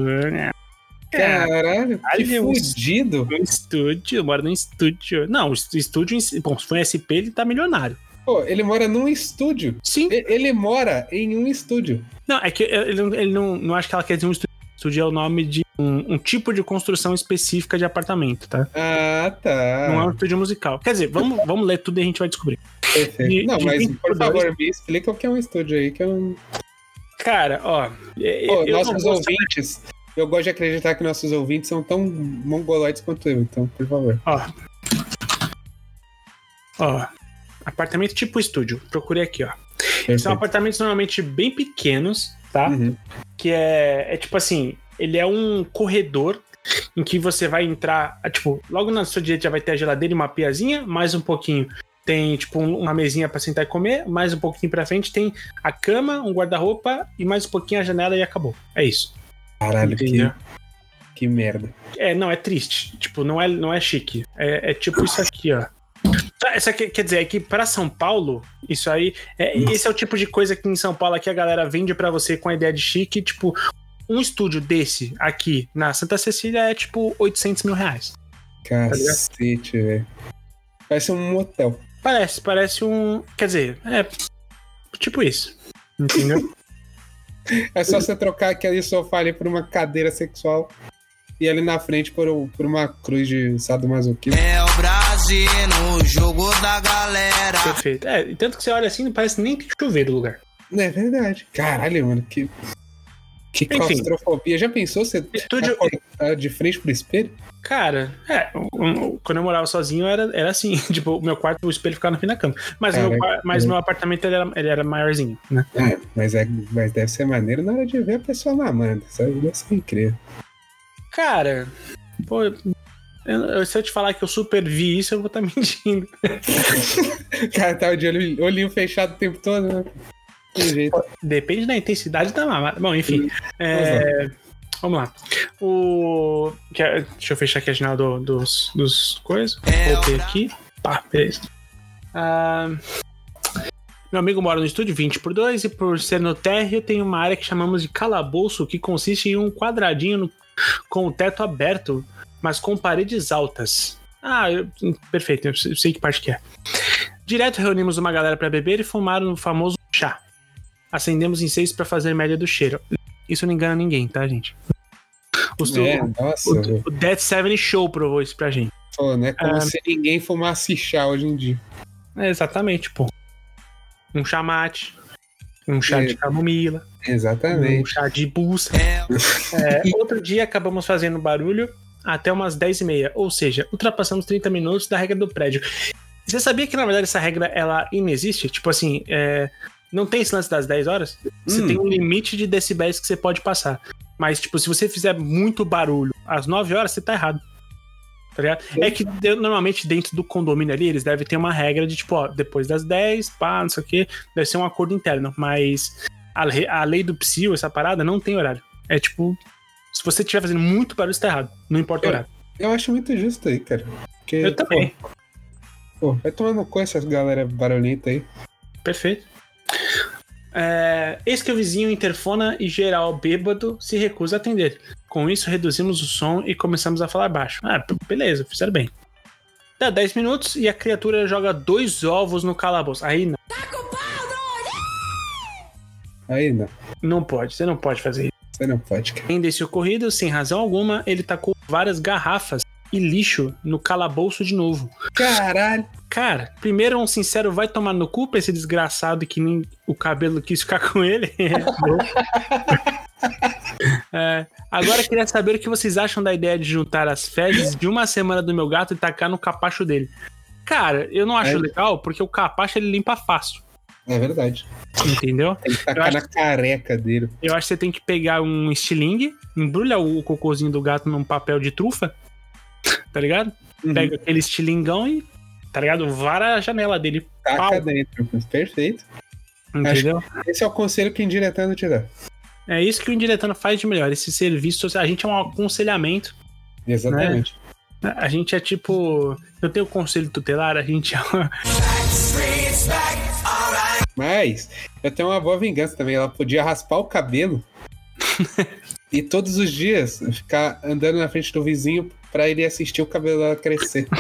Caralho, que fudido. Um estúdio, mora num estúdio. Não, o estúdio. Bom, se for SP, ele tá milionário. Pô, ele mora num estúdio. Sim. E- Ele mora em um estúdio. Não, é que ele, não- ele não, não acho que ela quer dizer um estúdio. Estúdio é o nome de um, um tipo de construção específica de apartamento, tá? Ah, tá. Não é um estúdio musical. Quer dizer, vamos, vamos ler tudo e a gente vai descobrir. Perfeito. de- não, de mas 20 por dois. favor, me explica o que é um estúdio aí, que eu não. Cara, ó. é- Pô, nossos ouvintes. Eu gosto de acreditar que nossos ouvintes são tão mongoloides quanto eu, então, por favor. Ó. Ó. Apartamento tipo estúdio. Procurei aqui, ó. São apartamentos normalmente bem pequenos, tá? Uhum. Que é, é tipo assim, ele é um corredor em que você vai entrar, ah, tipo, logo na sua direita já vai ter a geladeira e uma piazinha, mais um pouquinho tem tipo um- uma mesinha pra sentar e comer, mais um pouquinho pra frente tem a cama, um guarda-roupa e mais um pouquinho a janela e acabou. É isso. Caralho, que, que merda. É, não, é triste. Tipo, não é, não é chique. É, é tipo isso aqui, ó. Essa aqui, quer dizer, é que pra São Paulo, isso aí. É, esse é o tipo de coisa que em São Paulo aqui a galera vende pra você com a ideia de chique. Tipo, um estúdio desse aqui na Santa Cecília é tipo 800 mil reais. Cacete, velho. Parece um motel. Parece, parece um. Quer dizer, é. Tipo isso. Entendeu? É só você trocar aquele sofá ali por uma cadeira sexual e ali na frente por, um- por uma cruz de sadomasoquismo. É o No jogo da galera. Perfeito. É, e tanto que você olha assim, não parece nem que tem chuveiro o lugar. É verdade. Caralho, mano, que. Que Enfim. claustrofobia. Já pensou você Estúdio- acordar de frente pro espelho? Cara, é, quando eu morava sozinho era, era assim, tipo, o meu quarto, o espelho ficava no fim da cama. Mas o meu, mas meu apartamento ele era, ele era maiorzinho, né? É, mas, é, mas deve ser maneiro na hora de ver a pessoa mamando. Isso aí deve ser incrível. Cara, pô, eu- se eu te falar que eu super vi isso, eu vou estar mentindo. O cara tava de olho, olhinho fechado o tempo todo, né? Depende da intensidade da mamada. Bom, enfim. é, vamos lá. O. é- Deixa eu fechar aqui a janela do- dos, dos coisas. Voltei aqui. Pá, beleza. Ah, meu amigo mora no estúdio 20 por 2 e por ser no térreo tem uma área que chamamos de calabouço, que consiste em um quadradinho no- com o teto aberto, mas com paredes altas. Ah, eu- perfeito, eu sei- que parte que é. Direto reunimos uma galera para beber e fumar no famoso chá. Acendemos incêndios para fazer média do cheiro. Isso não engana ninguém, tá, gente? O, É, o- nossa, o, o Dead Seven Show provou isso pra gente. Pô, não é como Ah. se ninguém fumasse chá hoje em dia. É, exatamente, pô. Um chamate, um chá É. de camomila, um Exatamente. chá de buça. É, outro dia acabamos fazendo barulho até umas 10 e meia, ou seja, ultrapassamos 30 minutos da regra do prédio. Você sabia que, na verdade, essa regra, ela inexiste? Tipo assim, é, não tem esse lance das 10 horas? Você Hum. tem um limite de decibéis que você pode passar. Mas, tipo, se você fizer muito barulho às 9 horas, você tá errado. Tá ligado? É que normalmente dentro do condomínio ali, eles devem ter uma regra de, tipo, ó, depois das 10, pá, não sei o quê, deve ser um acordo interno. Mas a, a lei do psil, essa parada, não tem horário. É tipo, se você estiver fazendo muito barulho, você tá errado. Não importa o horário. Eu acho muito justo aí, cara. Porque, Eu também. Pô, vai tomando com essas galera barulhenta aí. Perfeito. É, eis que o vizinho interfona e geral bêbado se recusa a atender. Com isso, reduzimos o som e começamos a falar baixo. Ah, beleza, fizeram bem. Dá 10 minutos e a criatura joga dois ovos no calabouço. Aí não. Aí não. Não pode, você não pode fazer não pode. Além desse ocorrido, sem razão alguma, ele tacou várias garrafas e lixo no calabouço de novo. Caralho. Cara, primeiro um sincero vai tomar no cu pra esse desgraçado que nem o cabelo quis ficar com ele. É, agora eu queria saber o que vocês acham da ideia de juntar as fezes de uma semana do meu gato e tacar no capacho dele. Cara, eu não acho É. legal porque o capacho ele limpa fácil. É verdade. Entendeu? Tem que tacar acho- na careca dele. Eu acho que você tem que pegar um estilingue, embrulha o cocôzinho do gato num papel de trufa, tá ligado? Uhum. Pega aquele estilingão e, tá ligado? Vara a janela dele. Taca Pau. dentro. Perfeito. Entendeu? Esse é o conselho que o indiretando te dá. É isso que o Indiretando faz de melhor. Esse serviço social. A gente é um aconselhamento. Exatamente. A gente é tipo. Eu tenho conselho tutelar, a gente é uma. Mas eu tenho uma boa vingança também. Ela podia raspar o cabelo e todos os dias ficar andando na frente do vizinho pra ele assistir o cabelo dela crescer.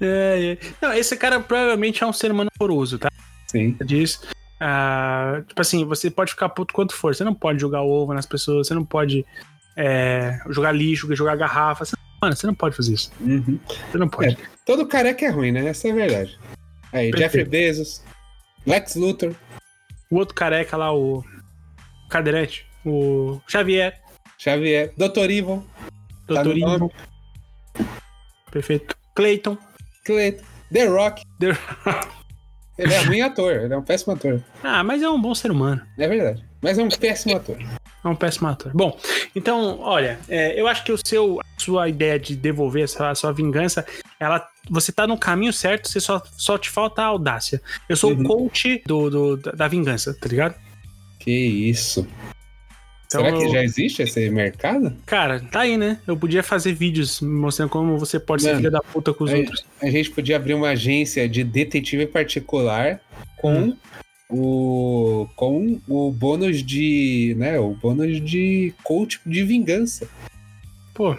É, é. Não, esse cara provavelmente é um ser humano amoroso, tá? Sim. Diz. Ah, tipo assim, você pode ficar puto quanto for. Você não pode jogar ovo nas pessoas, você não pode é, jogar lixo, jogar garrafa. Você- mano, você não pode fazer isso. Uhum. Você não pode. É, todo careca é ruim, né? Essa é a verdade. Aí, Perfeito. Jeffrey Bezos, Lex Luthor, O outro careca lá, o cadeirante, o Xavier, Xavier, Dr. Evil, Tá Dr. no. Ivo. Perfeito. Clayton. Clayton, The Rock. The- Ele é ruim ator, ele é um péssimo ator. Ah, mas é um bom ser humano. É verdade. Mas é um péssimo ator. É um péssimo ator. Bom, então, olha, é, eu acho que o seu, a sua ideia de devolver essa, a sua vingança, ela, você tá no caminho certo, você só, só te falta a audácia. Eu sou Uhum. o coach do, do- da vingança, tá ligado? Que isso. Então, Será que eu- já existe esse mercado? Cara, tá aí, né? Eu podia fazer vídeos mostrando como você pode ser Mano, filha da puta com os a, outros. a gente podia abrir uma agência de detetive particular com Hum. o com o bônus de, né, o bônus de coach de vingança. Pô,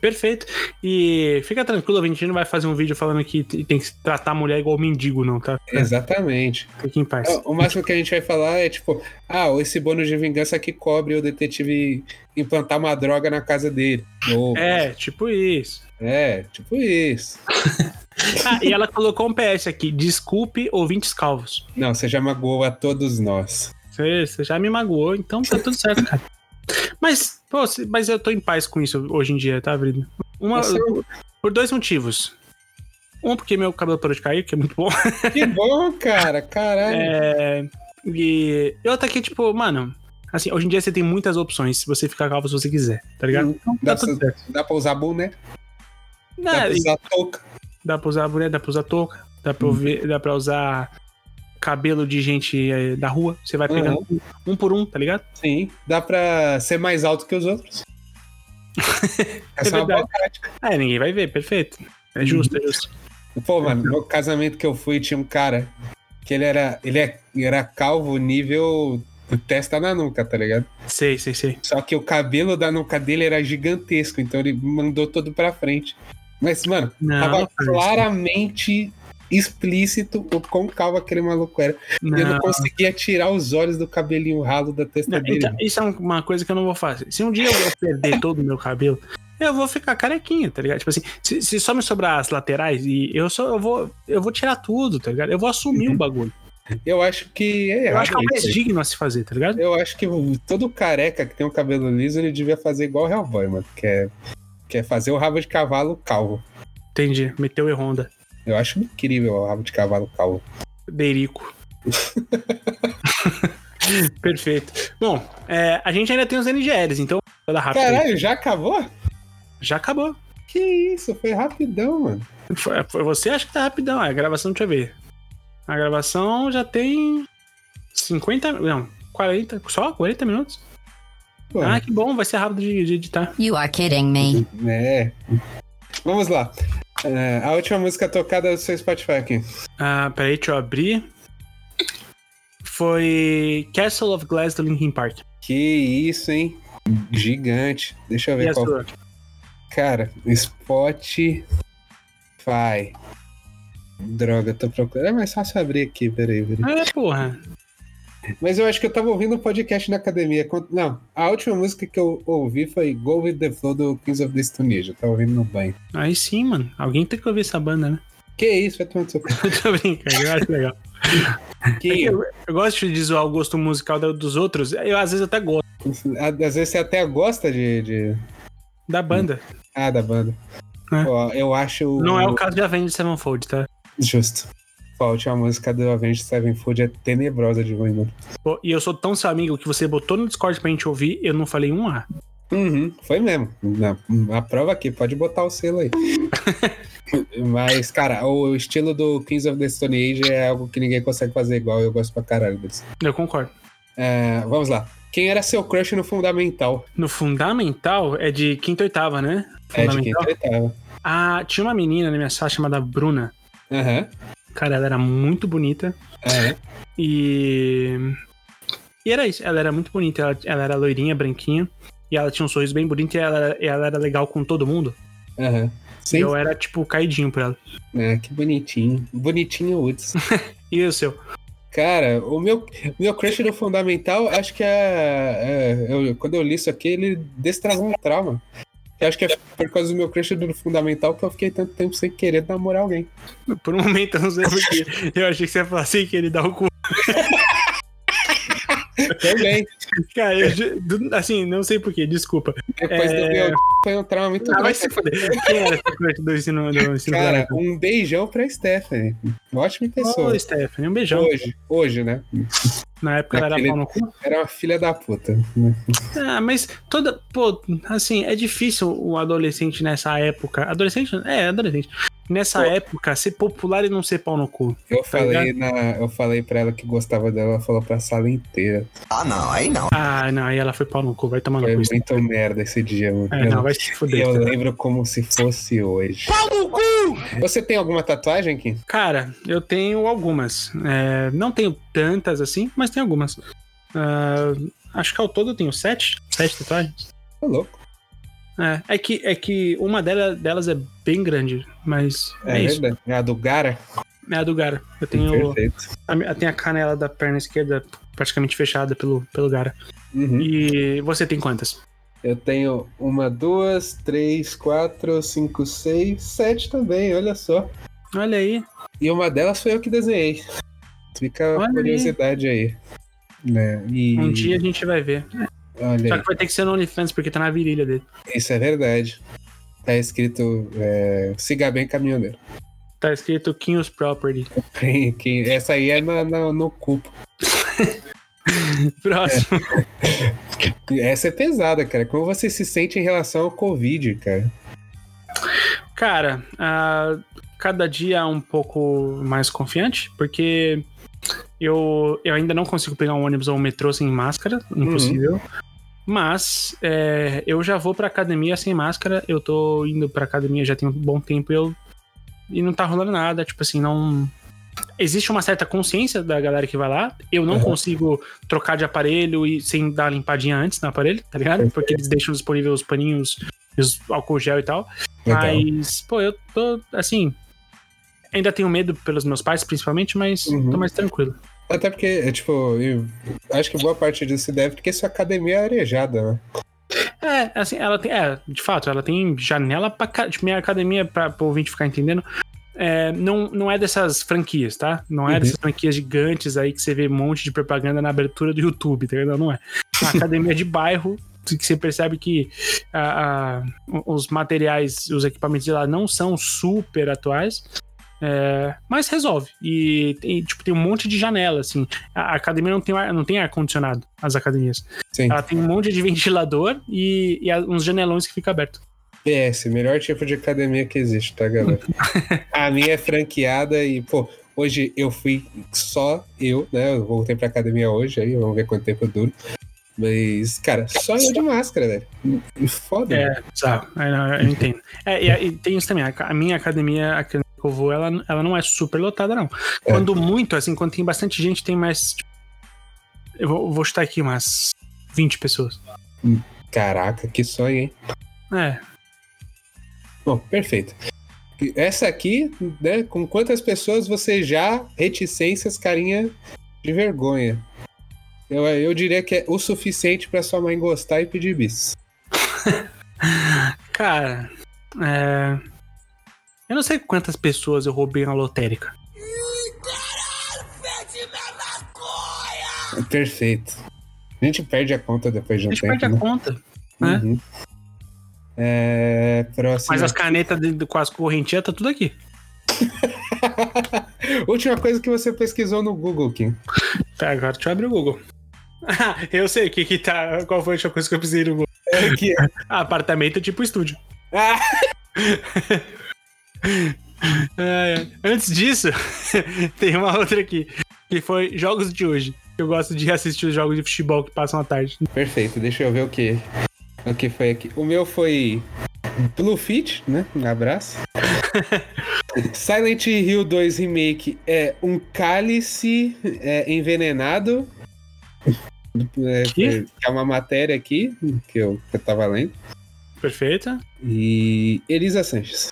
perfeito. E fica tranquilo, a gente não vai fazer um vídeo falando que tem que tratar a mulher igual mendigo, não, tá? Exatamente. Fique em paz. O máximo que a gente vai falar é tipo, ah, esse bônus de vingança que cobre o detetive implantar uma droga na casa dele. Ou, É, tipo isso. é, tipo isso. Ah, e ela colocou um PS aqui. Desculpe, ouvintes calvos. Não, você já magoou a todos nós. Você, você já me magoou, então tá tudo certo, cara. Mas, pô, mas eu tô em paz com isso hoje em dia, tá, Brito? Uma, Você- por dois motivos. Um, porque meu cabelo parou de cair, que é muito bom. Que bom, cara, caralho. É, e e outra que, tipo, mano, assim, hoje em dia você tem muitas opções se você ficar calvo se você quiser, tá ligado? Então Dá, tá tudo pra, certo. dá pra usar boné, dá Dá, pra usar touca. dá pra usar boné, dá pra usar touca, dá Hum. pra, ver- dá pra usar cabelo de gente eh, da rua. Você vai pegando Uhum. um, por um, tá ligado? Sim, dá pra ser mais alto que os outros. Essa é, uma boa prática. É, ninguém vai ver, perfeito. É justo, é justo. Pô, mano, no casamento que eu fui, tinha um cara que ele era, ele é- era calvo nível testa na nuca, tá ligado? Sei, sei, sei. Só que o cabelo da nuca dele era gigantesco, então ele mandou todo pra frente. Mas, mano, Não, tava claramente explícito o quão calvo aquele maluco era. E eu não Não. conseguia tirar os olhos do cabelinho ralo da testa Não, dele. então, isso é uma coisa que eu não vou fazer. Se um dia eu perder todo o meu cabelo, eu vou ficar carequinha, tá ligado? Tipo assim, se, se só me sobrar as laterais, e eu só eu vou, eu vou tirar tudo, tá ligado? Eu vou assumir o bagulho. Eu acho que é Eu errado acho que é o mais digno a se fazer, tá ligado? Eu acho que todo careca que tem um cabelo liso, ele devia fazer igual o Hellboy, mano. Que é, que é fazer o rabo de cavalo calvo. Entendi. Meteu e Honda. Eu acho incrível o rabo de cavalo calvo. Deirico. Perfeito. Bom, é, a gente ainda tem os NGLs, então. Caralho, já acabou? Já acabou. Que isso, foi rapidão, mano. Foi, foi- você acha que tá rapidão. A gravação, deixa eu ver. A gravação já tem 50. Não, 40. Só 40 minutos? Pô, Ah, que bom, vai ser rápido de, de editar. You are kidding me. É. Vamos lá. É, a última música tocada do seu Spotify aqui. Ah, peraí, deixa eu abrir. Foi Castle of Glass do Linkin Park. Que isso, hein? Gigante. Deixa eu ver qual. sua? Cara, Spotify. Droga, tô procurando. É mais fácil abrir aqui, peraí, peraí. É, porra. Mas eu acho que eu tava ouvindo um podcast na academia. Quando- Não, a última música que eu ouvi foi Go With The Flow do Kings of the Stone Age. Eu tava ouvindo no banho. Aí sim, mano. Alguém tem que ouvir essa banda, né? Que isso, vai tomar seu. Tô brincando, eu acho legal. É que eu, eu gosto de zoar o gosto musical dos outros. Eu às vezes até gosto Às vezes você até gosta de. de- da banda. Ah, da banda. É. Ó, eu acho. Não é o caso de Avenged Sevenfold, tá? Justo. A última música do Avenged Sevenfold é tenebrosa de ruim, mano. Pô, E eu sou tão seu amigo que você botou no Discord pra gente ouvir, eu não falei um A. Uhum, foi mesmo. Na, a prova aqui, pode botar o selo aí. Mas, cara, o estilo do Kings of the Stone Age é algo que ninguém consegue fazer igual. Eu gosto pra caralho deles. Eu concordo. É, vamos lá. Quem era seu crush no Fundamental? No Fundamental é de quinta e oitava, né? É de quinta oitava. Ah, tinha uma menina na minha sala chamada Bruna. Aham. Cara, ela era muito bonita. Aham. E. E era isso, ela era muito bonita. Ela, ela era loirinha, branquinha. E ela tinha um sorriso bem bonito e ela, ela era legal com todo mundo. E Sim. eu era, tipo, caidinho por ela. É, que bonitinho. Bonitinho Woods. E o seu? Cara, o meu, meu crush no Fundamental, acho que é. é, eu- quando eu li isso aqui, ele destravou um trauma. Eu acho que é por causa do meu crush do Fundamental que eu fiquei tanto tempo sem querer namorar alguém. Por um momento eu não sei porquê. Eu achei que você ia falar assim que ele dá o cu. Também. Cara, eu, do- assim, não sei porquê, desculpa. Depois do É. meu foi um trauma muito Ah, vai se foder. Quem era esse crush do ensino, do ensino Cara, um beijão pra Stephanie. Ótima pessoa. Ô, Stephanie, um beijão. Hoje, hoje, né? Na época ela era pau no cu. Era uma filha da puta. né? Ah, mas toda. Pô, assim, é difícil o adolescente nessa época. Adolescente? É, adolescente. Nessa Pô. época, ser popular e não ser pau no cu. Eu Tá falei, na, eu falei pra ela que gostava dela, ela falou pra sala inteira. Ah, não, aí não. Ah, não, aí ela foi pau no cu, vai tomar no Foi cu. muito merda esse dia, mano. É, não, vai se fuder. eu tá? lembro como se fosse hoje. Você tem alguma tatuagem, Kim? Cara, eu tenho algumas. É, não tenho tantas assim, mas tenho algumas. Ah, acho que ao todo eu tenho sete. Sete tatuagens. Tô louco. É, é que, é que uma dela- delas é bem grande, mas é, É, isso. É a do Gara? É a do Gara. Eu tenho, Perfeito. a, eu tenho a canela da perna esquerda praticamente fechada pelo, pelo Gara. Uhum. E você tem quantas? Eu tenho uma, duas, três, quatro, cinco, seis, sete também, olha só. Olha aí. E uma delas foi eu que desenhei. Fica a Olha aí. curiosidade aí. Né? E, Um dia a gente vai ver. Olha Só que vai ter que ser no OnlyFans, porque tá na virilha dele. Isso é verdade. Tá escrito é, Siga bem caminhoneiro. Tá escrito King's Property. Essa aí é na- na- no cupo. Próximo. Essa é pesada, cara. Como você se sente em relação ao Covid, cara? Cara, ah, cada dia um pouco mais confiante, porque eu, eu ainda não consigo pegar um ônibus ou um metrô sem máscara, impossível. Mas é, eu já vou pra academia sem máscara, eu tô indo pra academia já tem um bom tempo e, eu, e não tá rolando nada, tipo assim, não. Existe uma certa consciência da galera que vai lá. Eu não Uhum. consigo trocar de aparelho e sem dar limpadinha antes no aparelho, tá ligado? Porque eles deixam disponível os paninhos, os álcool gel e tal. Legal. Mas, pô, eu tô, assim. Ainda tenho medo pelos meus pais, principalmente, mas Uhum. tô mais tranquilo. Até porque, é, tipo, acho que boa parte disso se deve porque sua academia é arejada, né? É, assim, ela tem. É, de fato, ela tem janela pra. Tipo, minha academia, pra, pro ouvinte ficar entendendo. é, não, não é dessas franquias, tá? Não é Uhum. dessas franquias gigantes aí que você vê um monte de propaganda na abertura do YouTube, tá ligado? Não é. É uma academia de bairro que você percebe que a- a- os materiais, os equipamentos de lá não são super atuais. É, mas resolve. E, tem, tipo, tem um monte de janela, assim. A academia não tem, ar- não tem ar-condicionado, as academias. Sim. Ela tem um monte de ventilador e, e uns janelões que fica aberto. PS, melhor tipo de academia que existe, tá, galera? a minha é franqueada e, pô, hoje eu fui só eu, né? Eu voltei pra academia hoje, aí vamos ver quanto tempo eu duro. Mas, cara, só eu de máscara, velho. Foda. É, bizarro. É, eu entendo. É, e, e tem isso também. A, minha academia, a eu vou, ela, ela não é super lotada, não. Quando muito, assim, quando tem bastante gente, tem mais. tipo, eu vou, vou chutar aqui umas 20 pessoas. Caraca, que sonho, hein? É. Bom, perfeito. Essa aqui, né? Com quantas pessoas você já reticências, carinha de vergonha? Eu, eu diria que é o suficiente pra sua mãe gostar e pedir bis. Cara, é... Eu não sei quantas pessoas eu roubei na lotérica. Perfeito. A gente perde a conta depois de um A gente tempo. perde a né? conta. né? Uhum. É, próximo. Mas as canetas com as correntinhas tá tudo aqui. Última coisa que você pesquisou no Google, Kim. Tá, agora deixa eu abrir o Google. Ah, eu sei o que que tá. Qual foi a última coisa que eu precisei no Google? É que apartamento tipo estúdio. Ah! É, é. Antes disso, tem uma outra aqui. Que foi jogos de hoje. Eu gosto de assistir os jogos de futebol que passam à tarde. Perfeito, deixa eu ver o que, o que foi aqui. O meu foi Blue Fit, né? Um abraço. Silent Hill 2 Remake é um cálice é, envenenado. É, Que? é uma matéria aqui que eu, que eu tava lendo. Perfeito. E Elisa Sanches.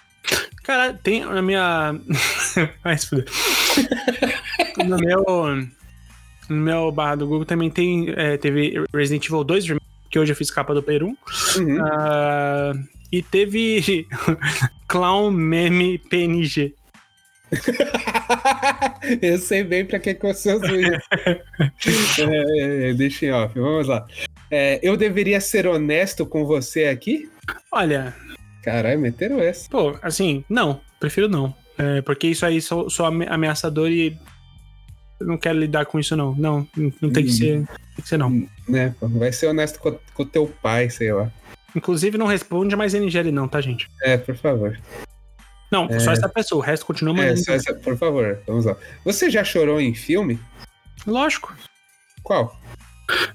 Cara, tem na minha. Vai se fuder. no meu. No meu barra do Google também tem. é, teve Resident Evil 2, Remake, que hoje eu fiz capa do Peru. Uhum. Ah, e teve Clown Meme PNG. eu sei bem pra que, que você isso. É, é, deixa em off, vamos lá. É, eu deveria ser honesto com você aqui? Olha, Caralho, meteram essa. pô, assim, não, prefiro não. É, porque isso aí sou, sou ame- ameaçador e eu não quero lidar com isso, não. Não, não tem que ser. Tem que ser, não. Né? Vai ser honesto com, com o teu pai, sei lá. Inclusive, não responde mais NGL, não, tá, gente? É, por favor. Não, É. só essa pessoa, o resto continua É, mandando. só essa, por favor, vamos lá. Você já chorou em filme? Lógico. Qual?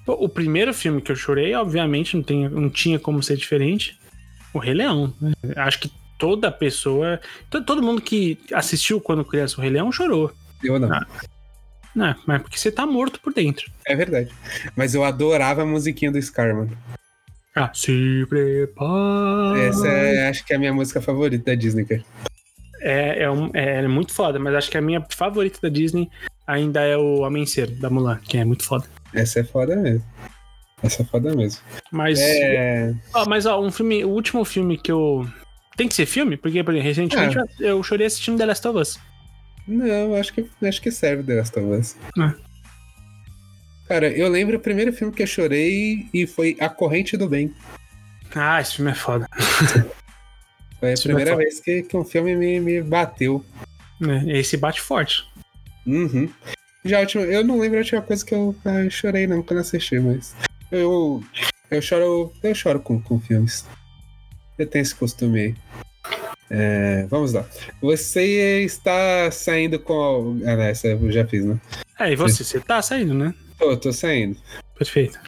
O primeiro filme que eu chorei, obviamente, não, tem, não tinha como ser diferente. O Rei Leão. né? Acho que toda pessoa. to- Todo mundo que assistiu quando criança o Rei Leão chorou. Eu não. Ah. Não, mas porque você tá morto por dentro. É verdade. Mas eu adorava a musiquinha do Scar, mano. Ah, se prepara. Essa é, acho que é a minha música favorita da Disney, cara. É, é, um- é, é muito foda, mas acho que a minha favorita da Disney ainda é o Amanhecer, da Mulan, que é muito foda. Essa é foda mesmo. Essa é foda mesmo. Mas. É. Ó, mas ó, um filme. O último filme que eu. Tem que ser filme? Porque, por exemplo, recentemente Ah. eu chorei assistindo The Last of Us. Não, acho que, acho que serve The Last of Us. Ah. Cara, eu lembro o primeiro filme que eu chorei e foi A Corrente do Bem. Ah, esse filme é foda. Foi a Esse é primeira foda. vez que, que um filme me, me bateu. É, Esse bate forte. Uhum. Já a última, eu não lembro a última coisa que eu, ah, eu chorei não quando assisti, mas eu eu choro, eu choro com, com filmes. Eu tenho esse costume aí. É, vamos lá. Você está saindo com. Ah, não, essa eu já fiz, né? É, e você? Você tá saindo, né? Tô, tô saindo. Perfeito.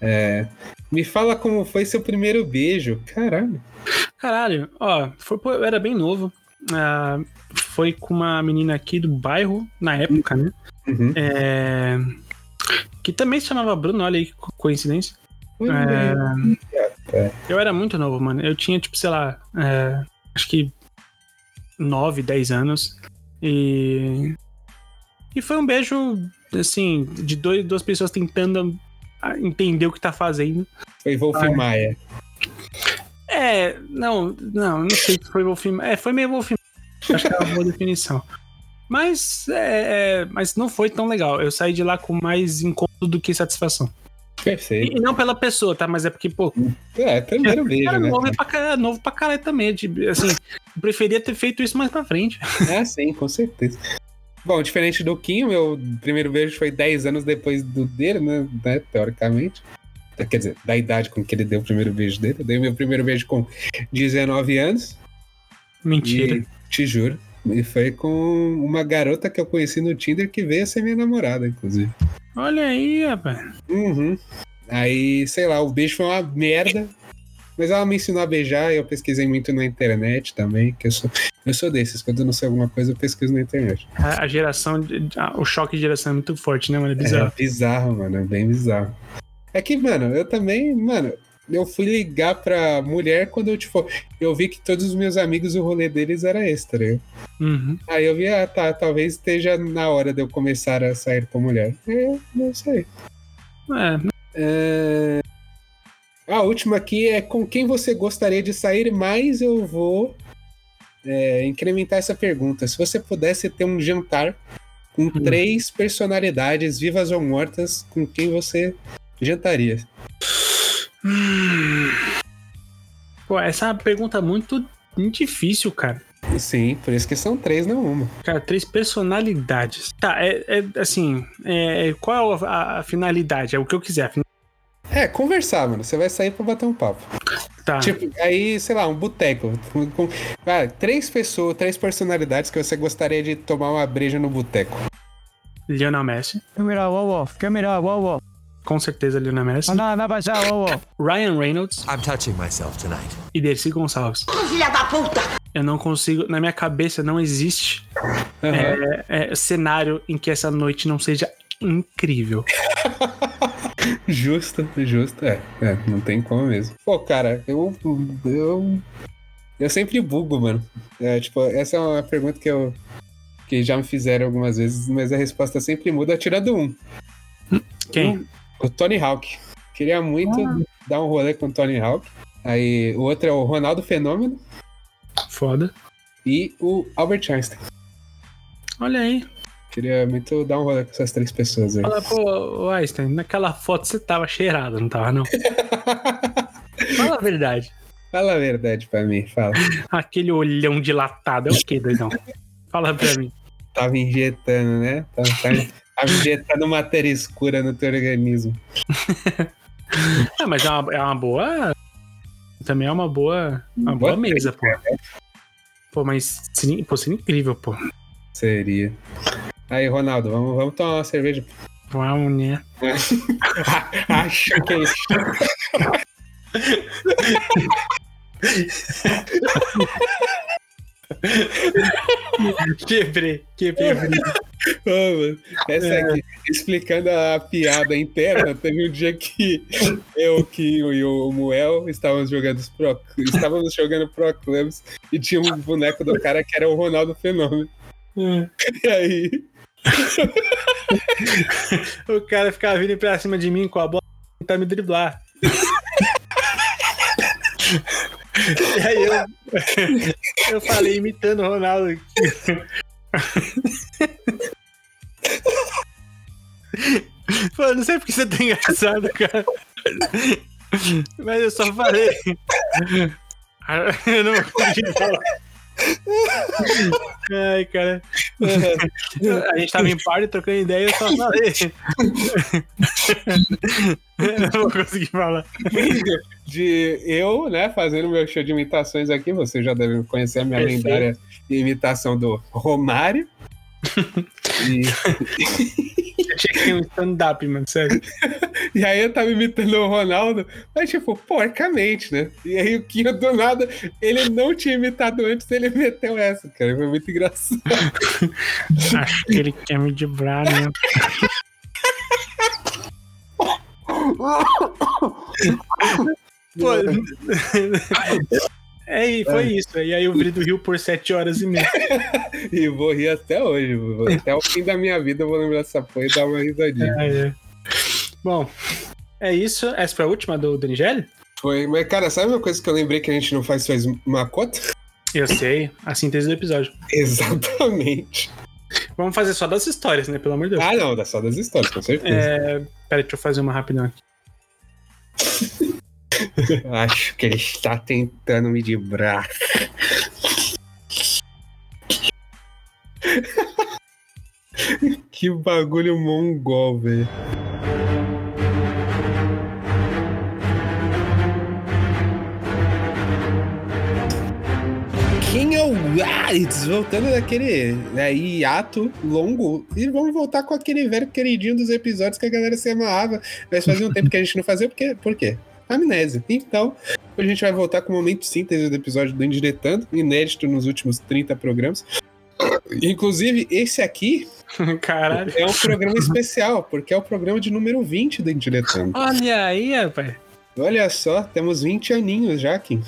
É, me fala como foi seu primeiro beijo. Caralho. Caralho, ó, foi, eu era bem novo. Ah, foi com uma menina aqui do bairro, na época, né? Uhum. É, que também se chamava Bruno, olha aí que co- coincidência. É, Eu era muito novo, mano. Eu tinha, tipo, sei lá, é, acho que 9, 10 anos. E. E foi um beijo, assim, de dois, duas pessoas tentando ah, entender o que tá fazendo. Foi Wolf Ah, é. Maia. É, não, não, não sei se foi Wolf É, foi meio Wolf Acho que é uma boa definição. Mas, é, é, mas não foi tão legal. Eu saí de lá com mais incômodo do que satisfação. Perfeito. E, não pela pessoa, tá? Mas é porque, pô. É, primeiro beijo, Era né? novo pra, caralho, novo pra caralho também. Tipo, assim, eu preferia ter feito isso mais pra frente. Ah, sim, com certeza. Bom, diferente do Kim, meu primeiro beijo foi 10 anos depois do dele, né? né, Teoricamente. Quer dizer, da idade com que ele deu o primeiro beijo dele. Eu dei meu primeiro beijo com 19 anos. Mentira. E, te juro. E foi com uma garota que eu conheci no Tinder que veio a ser minha namorada, inclusive. Olha aí, rapaz. Uhum. Aí, sei lá, o beijo foi uma merda. Mas ela me ensinou a beijar e eu pesquisei muito na internet também, que eu sou, eu sou desses. Quando eu não sei alguma coisa, eu pesquiso na internet. A, a geração, a- o choque de geração é muito forte, né, mano? É bizarro. É bizarro, mano. É bem bizarro. É que, mano, eu também, mano, eu fui ligar pra mulher quando eu, tipo, eu vi que todos os meus amigos, o rolê deles era tá ligado? Uhum. Aí eu vi, ah, tá, talvez esteja na hora de eu começar a sair com mulher. É, não sei. É, É, A última aqui é com quem você gostaria de sair, mas eu vou é, incrementar essa pergunta. Se você pudesse ter um jantar com três personalidades, vivas ou mortas, com quem você jantaria? Pô, essa é uma pergunta muito difícil, cara. Sim, por isso que são três, não uma. Cara, três personalidades. Tá, é, é assim, é, qual é a, a finalidade? É o que eu quiser. É, conversar, mano. Você vai sair pra bater um papo. Tá. Tipo, aí, sei lá, um boteco. Com- ah, três pessoas, três personalidades que você gostaria de tomar uma breja no boteco. Lionel Messi. Câmera, uau, uau. Câmera, uau, uau. Com certeza, Lionel Messi. Não, não, vai já, uau, uau. Ryan Reynolds I'm touching myself tonight. e Dercy Gonçalves. Filha da puta! Eu não consigo, na minha cabeça não existe é, é, cenário em que essa noite não seja incrível. Justo, justo. É, é, não tem como mesmo. Pô, cara, eu. Eu, eu sempre bugo, mano. É, tipo, essa é uma pergunta que eu. que já me fizeram algumas vezes, mas a resposta sempre muda tirando um. Quem? O Tony Hawk. Queria muito dar um rolê com o Tony Hawk. Aí o outro é o Ronaldo Fenômeno Foda. e o Albert Einstein. Olha aí. Queria muito dar um rolê com essas três pessoas aí. Fala, pô, Einstein, naquela foto você tava cheirado, não tava, não? Fala a verdade. Fala a verdade pra mim, fala. Aquele olhão dilatado é o quê, doidão? Fala pra mim. Tava injetando, né? Tava, tava- tava injetando matéria escura no teu organismo. É, mas é uma, é uma boa. Também é uma boa. Uma boa mesa, pô. Pô, mas seria, pô, seria incrível, pô. Seria. Aí, Ronaldo, vamos, vamos tomar uma cerveja. Vamos, né? Acho que é isso. Quebrei, quebrei. Mano, essa aqui, explicando a piada interna, teve um dia que eu, Kinho e o Muel estávamos jogando, pro, estávamos jogando Pro Clubs e tinha um boneco do cara que era o Ronaldo Fenômeno. E aí, O cara ficava vindo pra cima de mim com a bola tentar me driblar. E aí eu, eu falei imitando o Ronaldo. Pô, não sei porque você tá engraçado, cara. Mas eu só falei. Eu não vou conseguir falar. Ai, cara. A gente tava em party trocando ideia e eu só falei. Eu não vou conseguir falar. de eu, né, fazendo meu show de imitações aqui, você já deve conhecer a minha Perfeito. lendária imitação do Romário. E, Eu tinha que ter um stand-up, mano, sério. e aí eu tava imitando o Ronaldo, mas tipo, porcamente, né? E aí o Kinho do nada, ele não tinha imitado antes, ele meteu essa, cara. Foi muito engraçado. Acho que ele quer me driblar, né? Pô, é, e foi isso. E aí o Vrido riu por sete horas e meia. E vou rir até hoje. Até o fim da minha vida eu vou lembrar dessa porra e dar uma risadinha. É, é. Bom, é isso. Essa foi a última do Danigelli? Foi, mas cara, sabe uma coisa que eu lembrei que a gente não faz faz uma cota? Eu sei, a síntese do episódio. Exatamente. Vamos fazer só das histórias, né? Pelo amor de Deus. Ah, não, só das histórias, com certeza. É, peraí, deixa eu fazer uma rapidão aqui. Acho que ele está tentando me dibrar. que bagulho mongol, velho. Quem é o Alex? Voltando daquele né, hiato longo. E vamos voltar com aquele velho queridinho dos episódios que a galera se amarrava. Mas fazia um tempo que a gente não fazia. Porque, por quê? Amnésia. Então, a gente vai voltar com o momento síntese do episódio do Indiretando, inédito nos últimos 30 programas. Inclusive, esse aqui Caralho. é um programa especial, porque é o programa de número 20 do Indiretando. Olha aí, rapaz. Olha só, temos 20 aninhos já, Kim.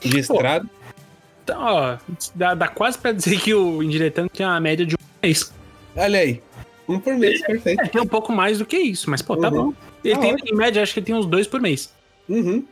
De estrada. Então, ó, dá, dá quase pra dizer que o Indiretando tem uma média de um mês. Olha aí. Um por mês, perfeito. É, tem um pouco mais do que isso, mas pô, tá Uhum. bom. Ele Tá tem, ótimo. em média, acho que ele tem uns dois por mês. Uhum.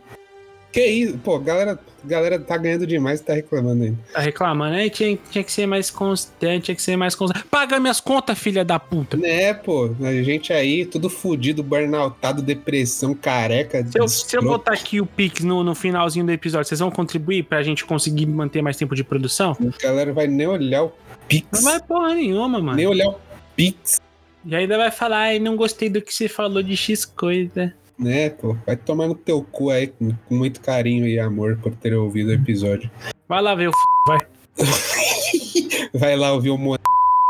Que isso? Pô, galera, galera tá ganhando demais e tá reclamando ainda. Tá reclamando, né? Tinha, tinha que ser mais constante, tinha que ser mais constante. Paga minhas contas, filha da puta. Né, pô? A gente aí, tudo fudido, burnoutado, depressão, careca. Se eu, se eu botar aqui o Pix no, no finalzinho do episódio, vocês vão contribuir pra gente conseguir manter mais tempo de produção? A galera vai nem olhar o Pix. Não vai porra nenhuma, mano. Nem olhar o Pix, E ainda vai falar, ai, não gostei do que você falou de X coisa. né, pô? Vai tomar no teu cu aí com, com muito carinho e amor por ter ouvido o episódio. Vai lá ver o f... vai. Vai lá ouvir o Mo...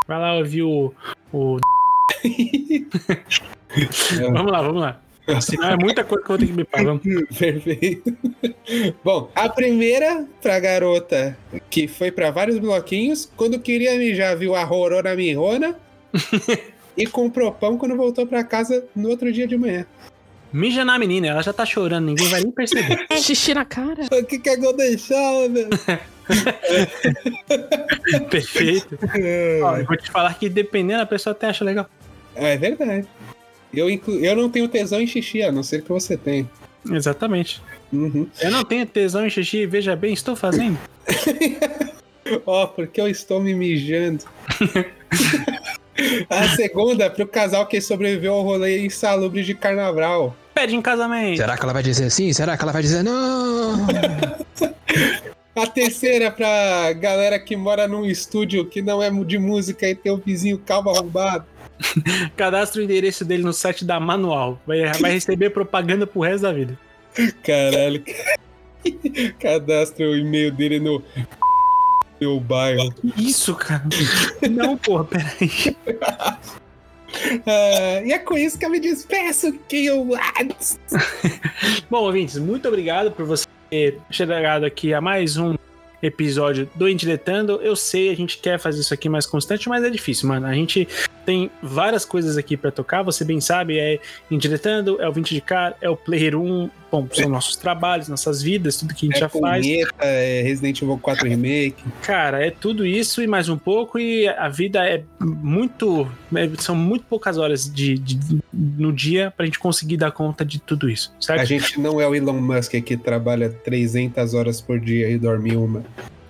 Vai lá ouvir o. o... vamos lá, vamos lá. Senão é muita coisa que eu vou ter que me pagar. Vamos. Perfeito. Bom, a primeira pra garota que foi pra vários bloquinhos, quando queria mijar, viu a Rorona Mirrona e comprou pão quando voltou pra casa no outro dia de manhã. Mija na menina, ela já tá chorando, ninguém vai nem perceber. Xixi na cara. O que que é Golden Shower? Perfeito. Ó, eu vou te falar que dependendo, a pessoa até acha legal. É verdade. Eu, inclu... eu não tenho tesão em xixi, a não ser que você tenha. Exatamente. Uhum. Eu não tenho tesão em xixi, veja bem, estou fazendo. Ó, porque eu estou me mijando. a segunda, pro casal que sobreviveu ao rolê insalubre de carnaval. Pede em casamento. Será que ela vai dizer sim? Será que ela vai dizer não? A terceira, pra galera que mora num estúdio que não é de música e tem um vizinho calvo arrombado. Cadastra o endereço dele no site da Manual. Vai, vai receber propaganda pro resto da vida. Caralho. Cadastra o e-mail dele no meu bairro. Isso, cara. Não, porra, peraí. Ah, e é com isso que eu me despeço, que eu. Bom, ouvintes, muito obrigado por você ter chegado aqui a mais um episódio do Indiretando. Eu sei, a gente quer fazer isso aqui mais constante, mas é difícil, mano. A gente tem várias coisas aqui pra tocar, você bem sabe, é Indiretando, é o 20 de cara, é o Player 1, bom, são nossos trabalhos, nossas vidas, tudo que a gente É já faz. punheta, é Resident Evil 4 Remake. Cara, é tudo isso e mais um pouco, e a vida é muito. é- são muito poucas horas de, de- no dia pra gente conseguir dar conta de tudo isso, certo? A gente não é o Elon Musk que trabalha 300 horas por dia e dorme uma.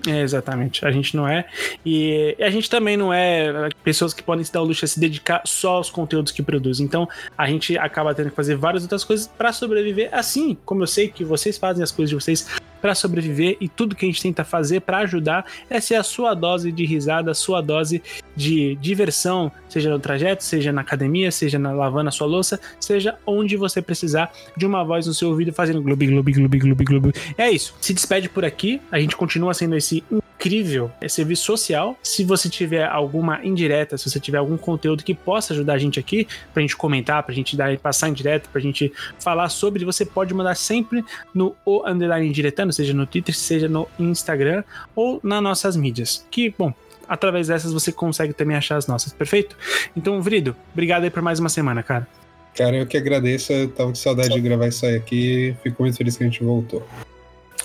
É, exatamente, a gente não é. E a gente também não é pessoas que podem se dar o luxo de se dedicar só aos conteúdos que produz. Então a gente acaba tendo que fazer várias outras coisas pra sobreviver, assim como eu sei que vocês fazem as coisas de vocês pra sobreviver e tudo que a gente tenta fazer pra ajudar é ser a sua dose de risada, a sua dose de diversão, seja no trajeto, seja na academia, seja na lavando a sua louça, seja onde você precisar de uma voz no seu ouvido fazendo globi, globi, globi, globi, globi. É isso. Se despede por aqui. A gente continua sendo esse incrível serviço social. Se você tiver alguma indireta, se você tiver algum conteúdo que possa ajudar a gente aqui, pra gente comentar, pra gente dar, passar em direto, pra gente falar sobre, você pode mandar sempre no o underline indiretando, seja no Twitter, seja no Instagram ou nas nossas mídias. Que, bom, através dessas você consegue também achar as nossas, perfeito? Então, Vrido, obrigado aí por mais uma semana, cara. Cara, eu que agradeço. Eu tava com saudade de gravar isso aí aqui. Fico muito feliz que a gente voltou.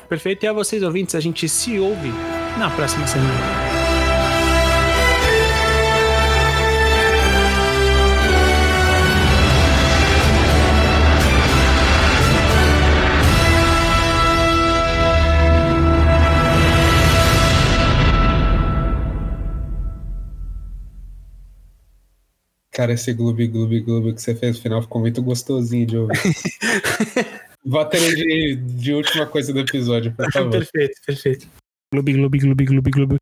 Perfeito. E a vocês, ouvintes, a gente se ouve na próxima semana. Cara, esse Gloob Gloob Gloob que você fez no final ficou muito gostosinho de ouvir. Ele de, de última coisa do episódio, por favor. perfeito, perfeito. Globi, globi, globi, globi, globi.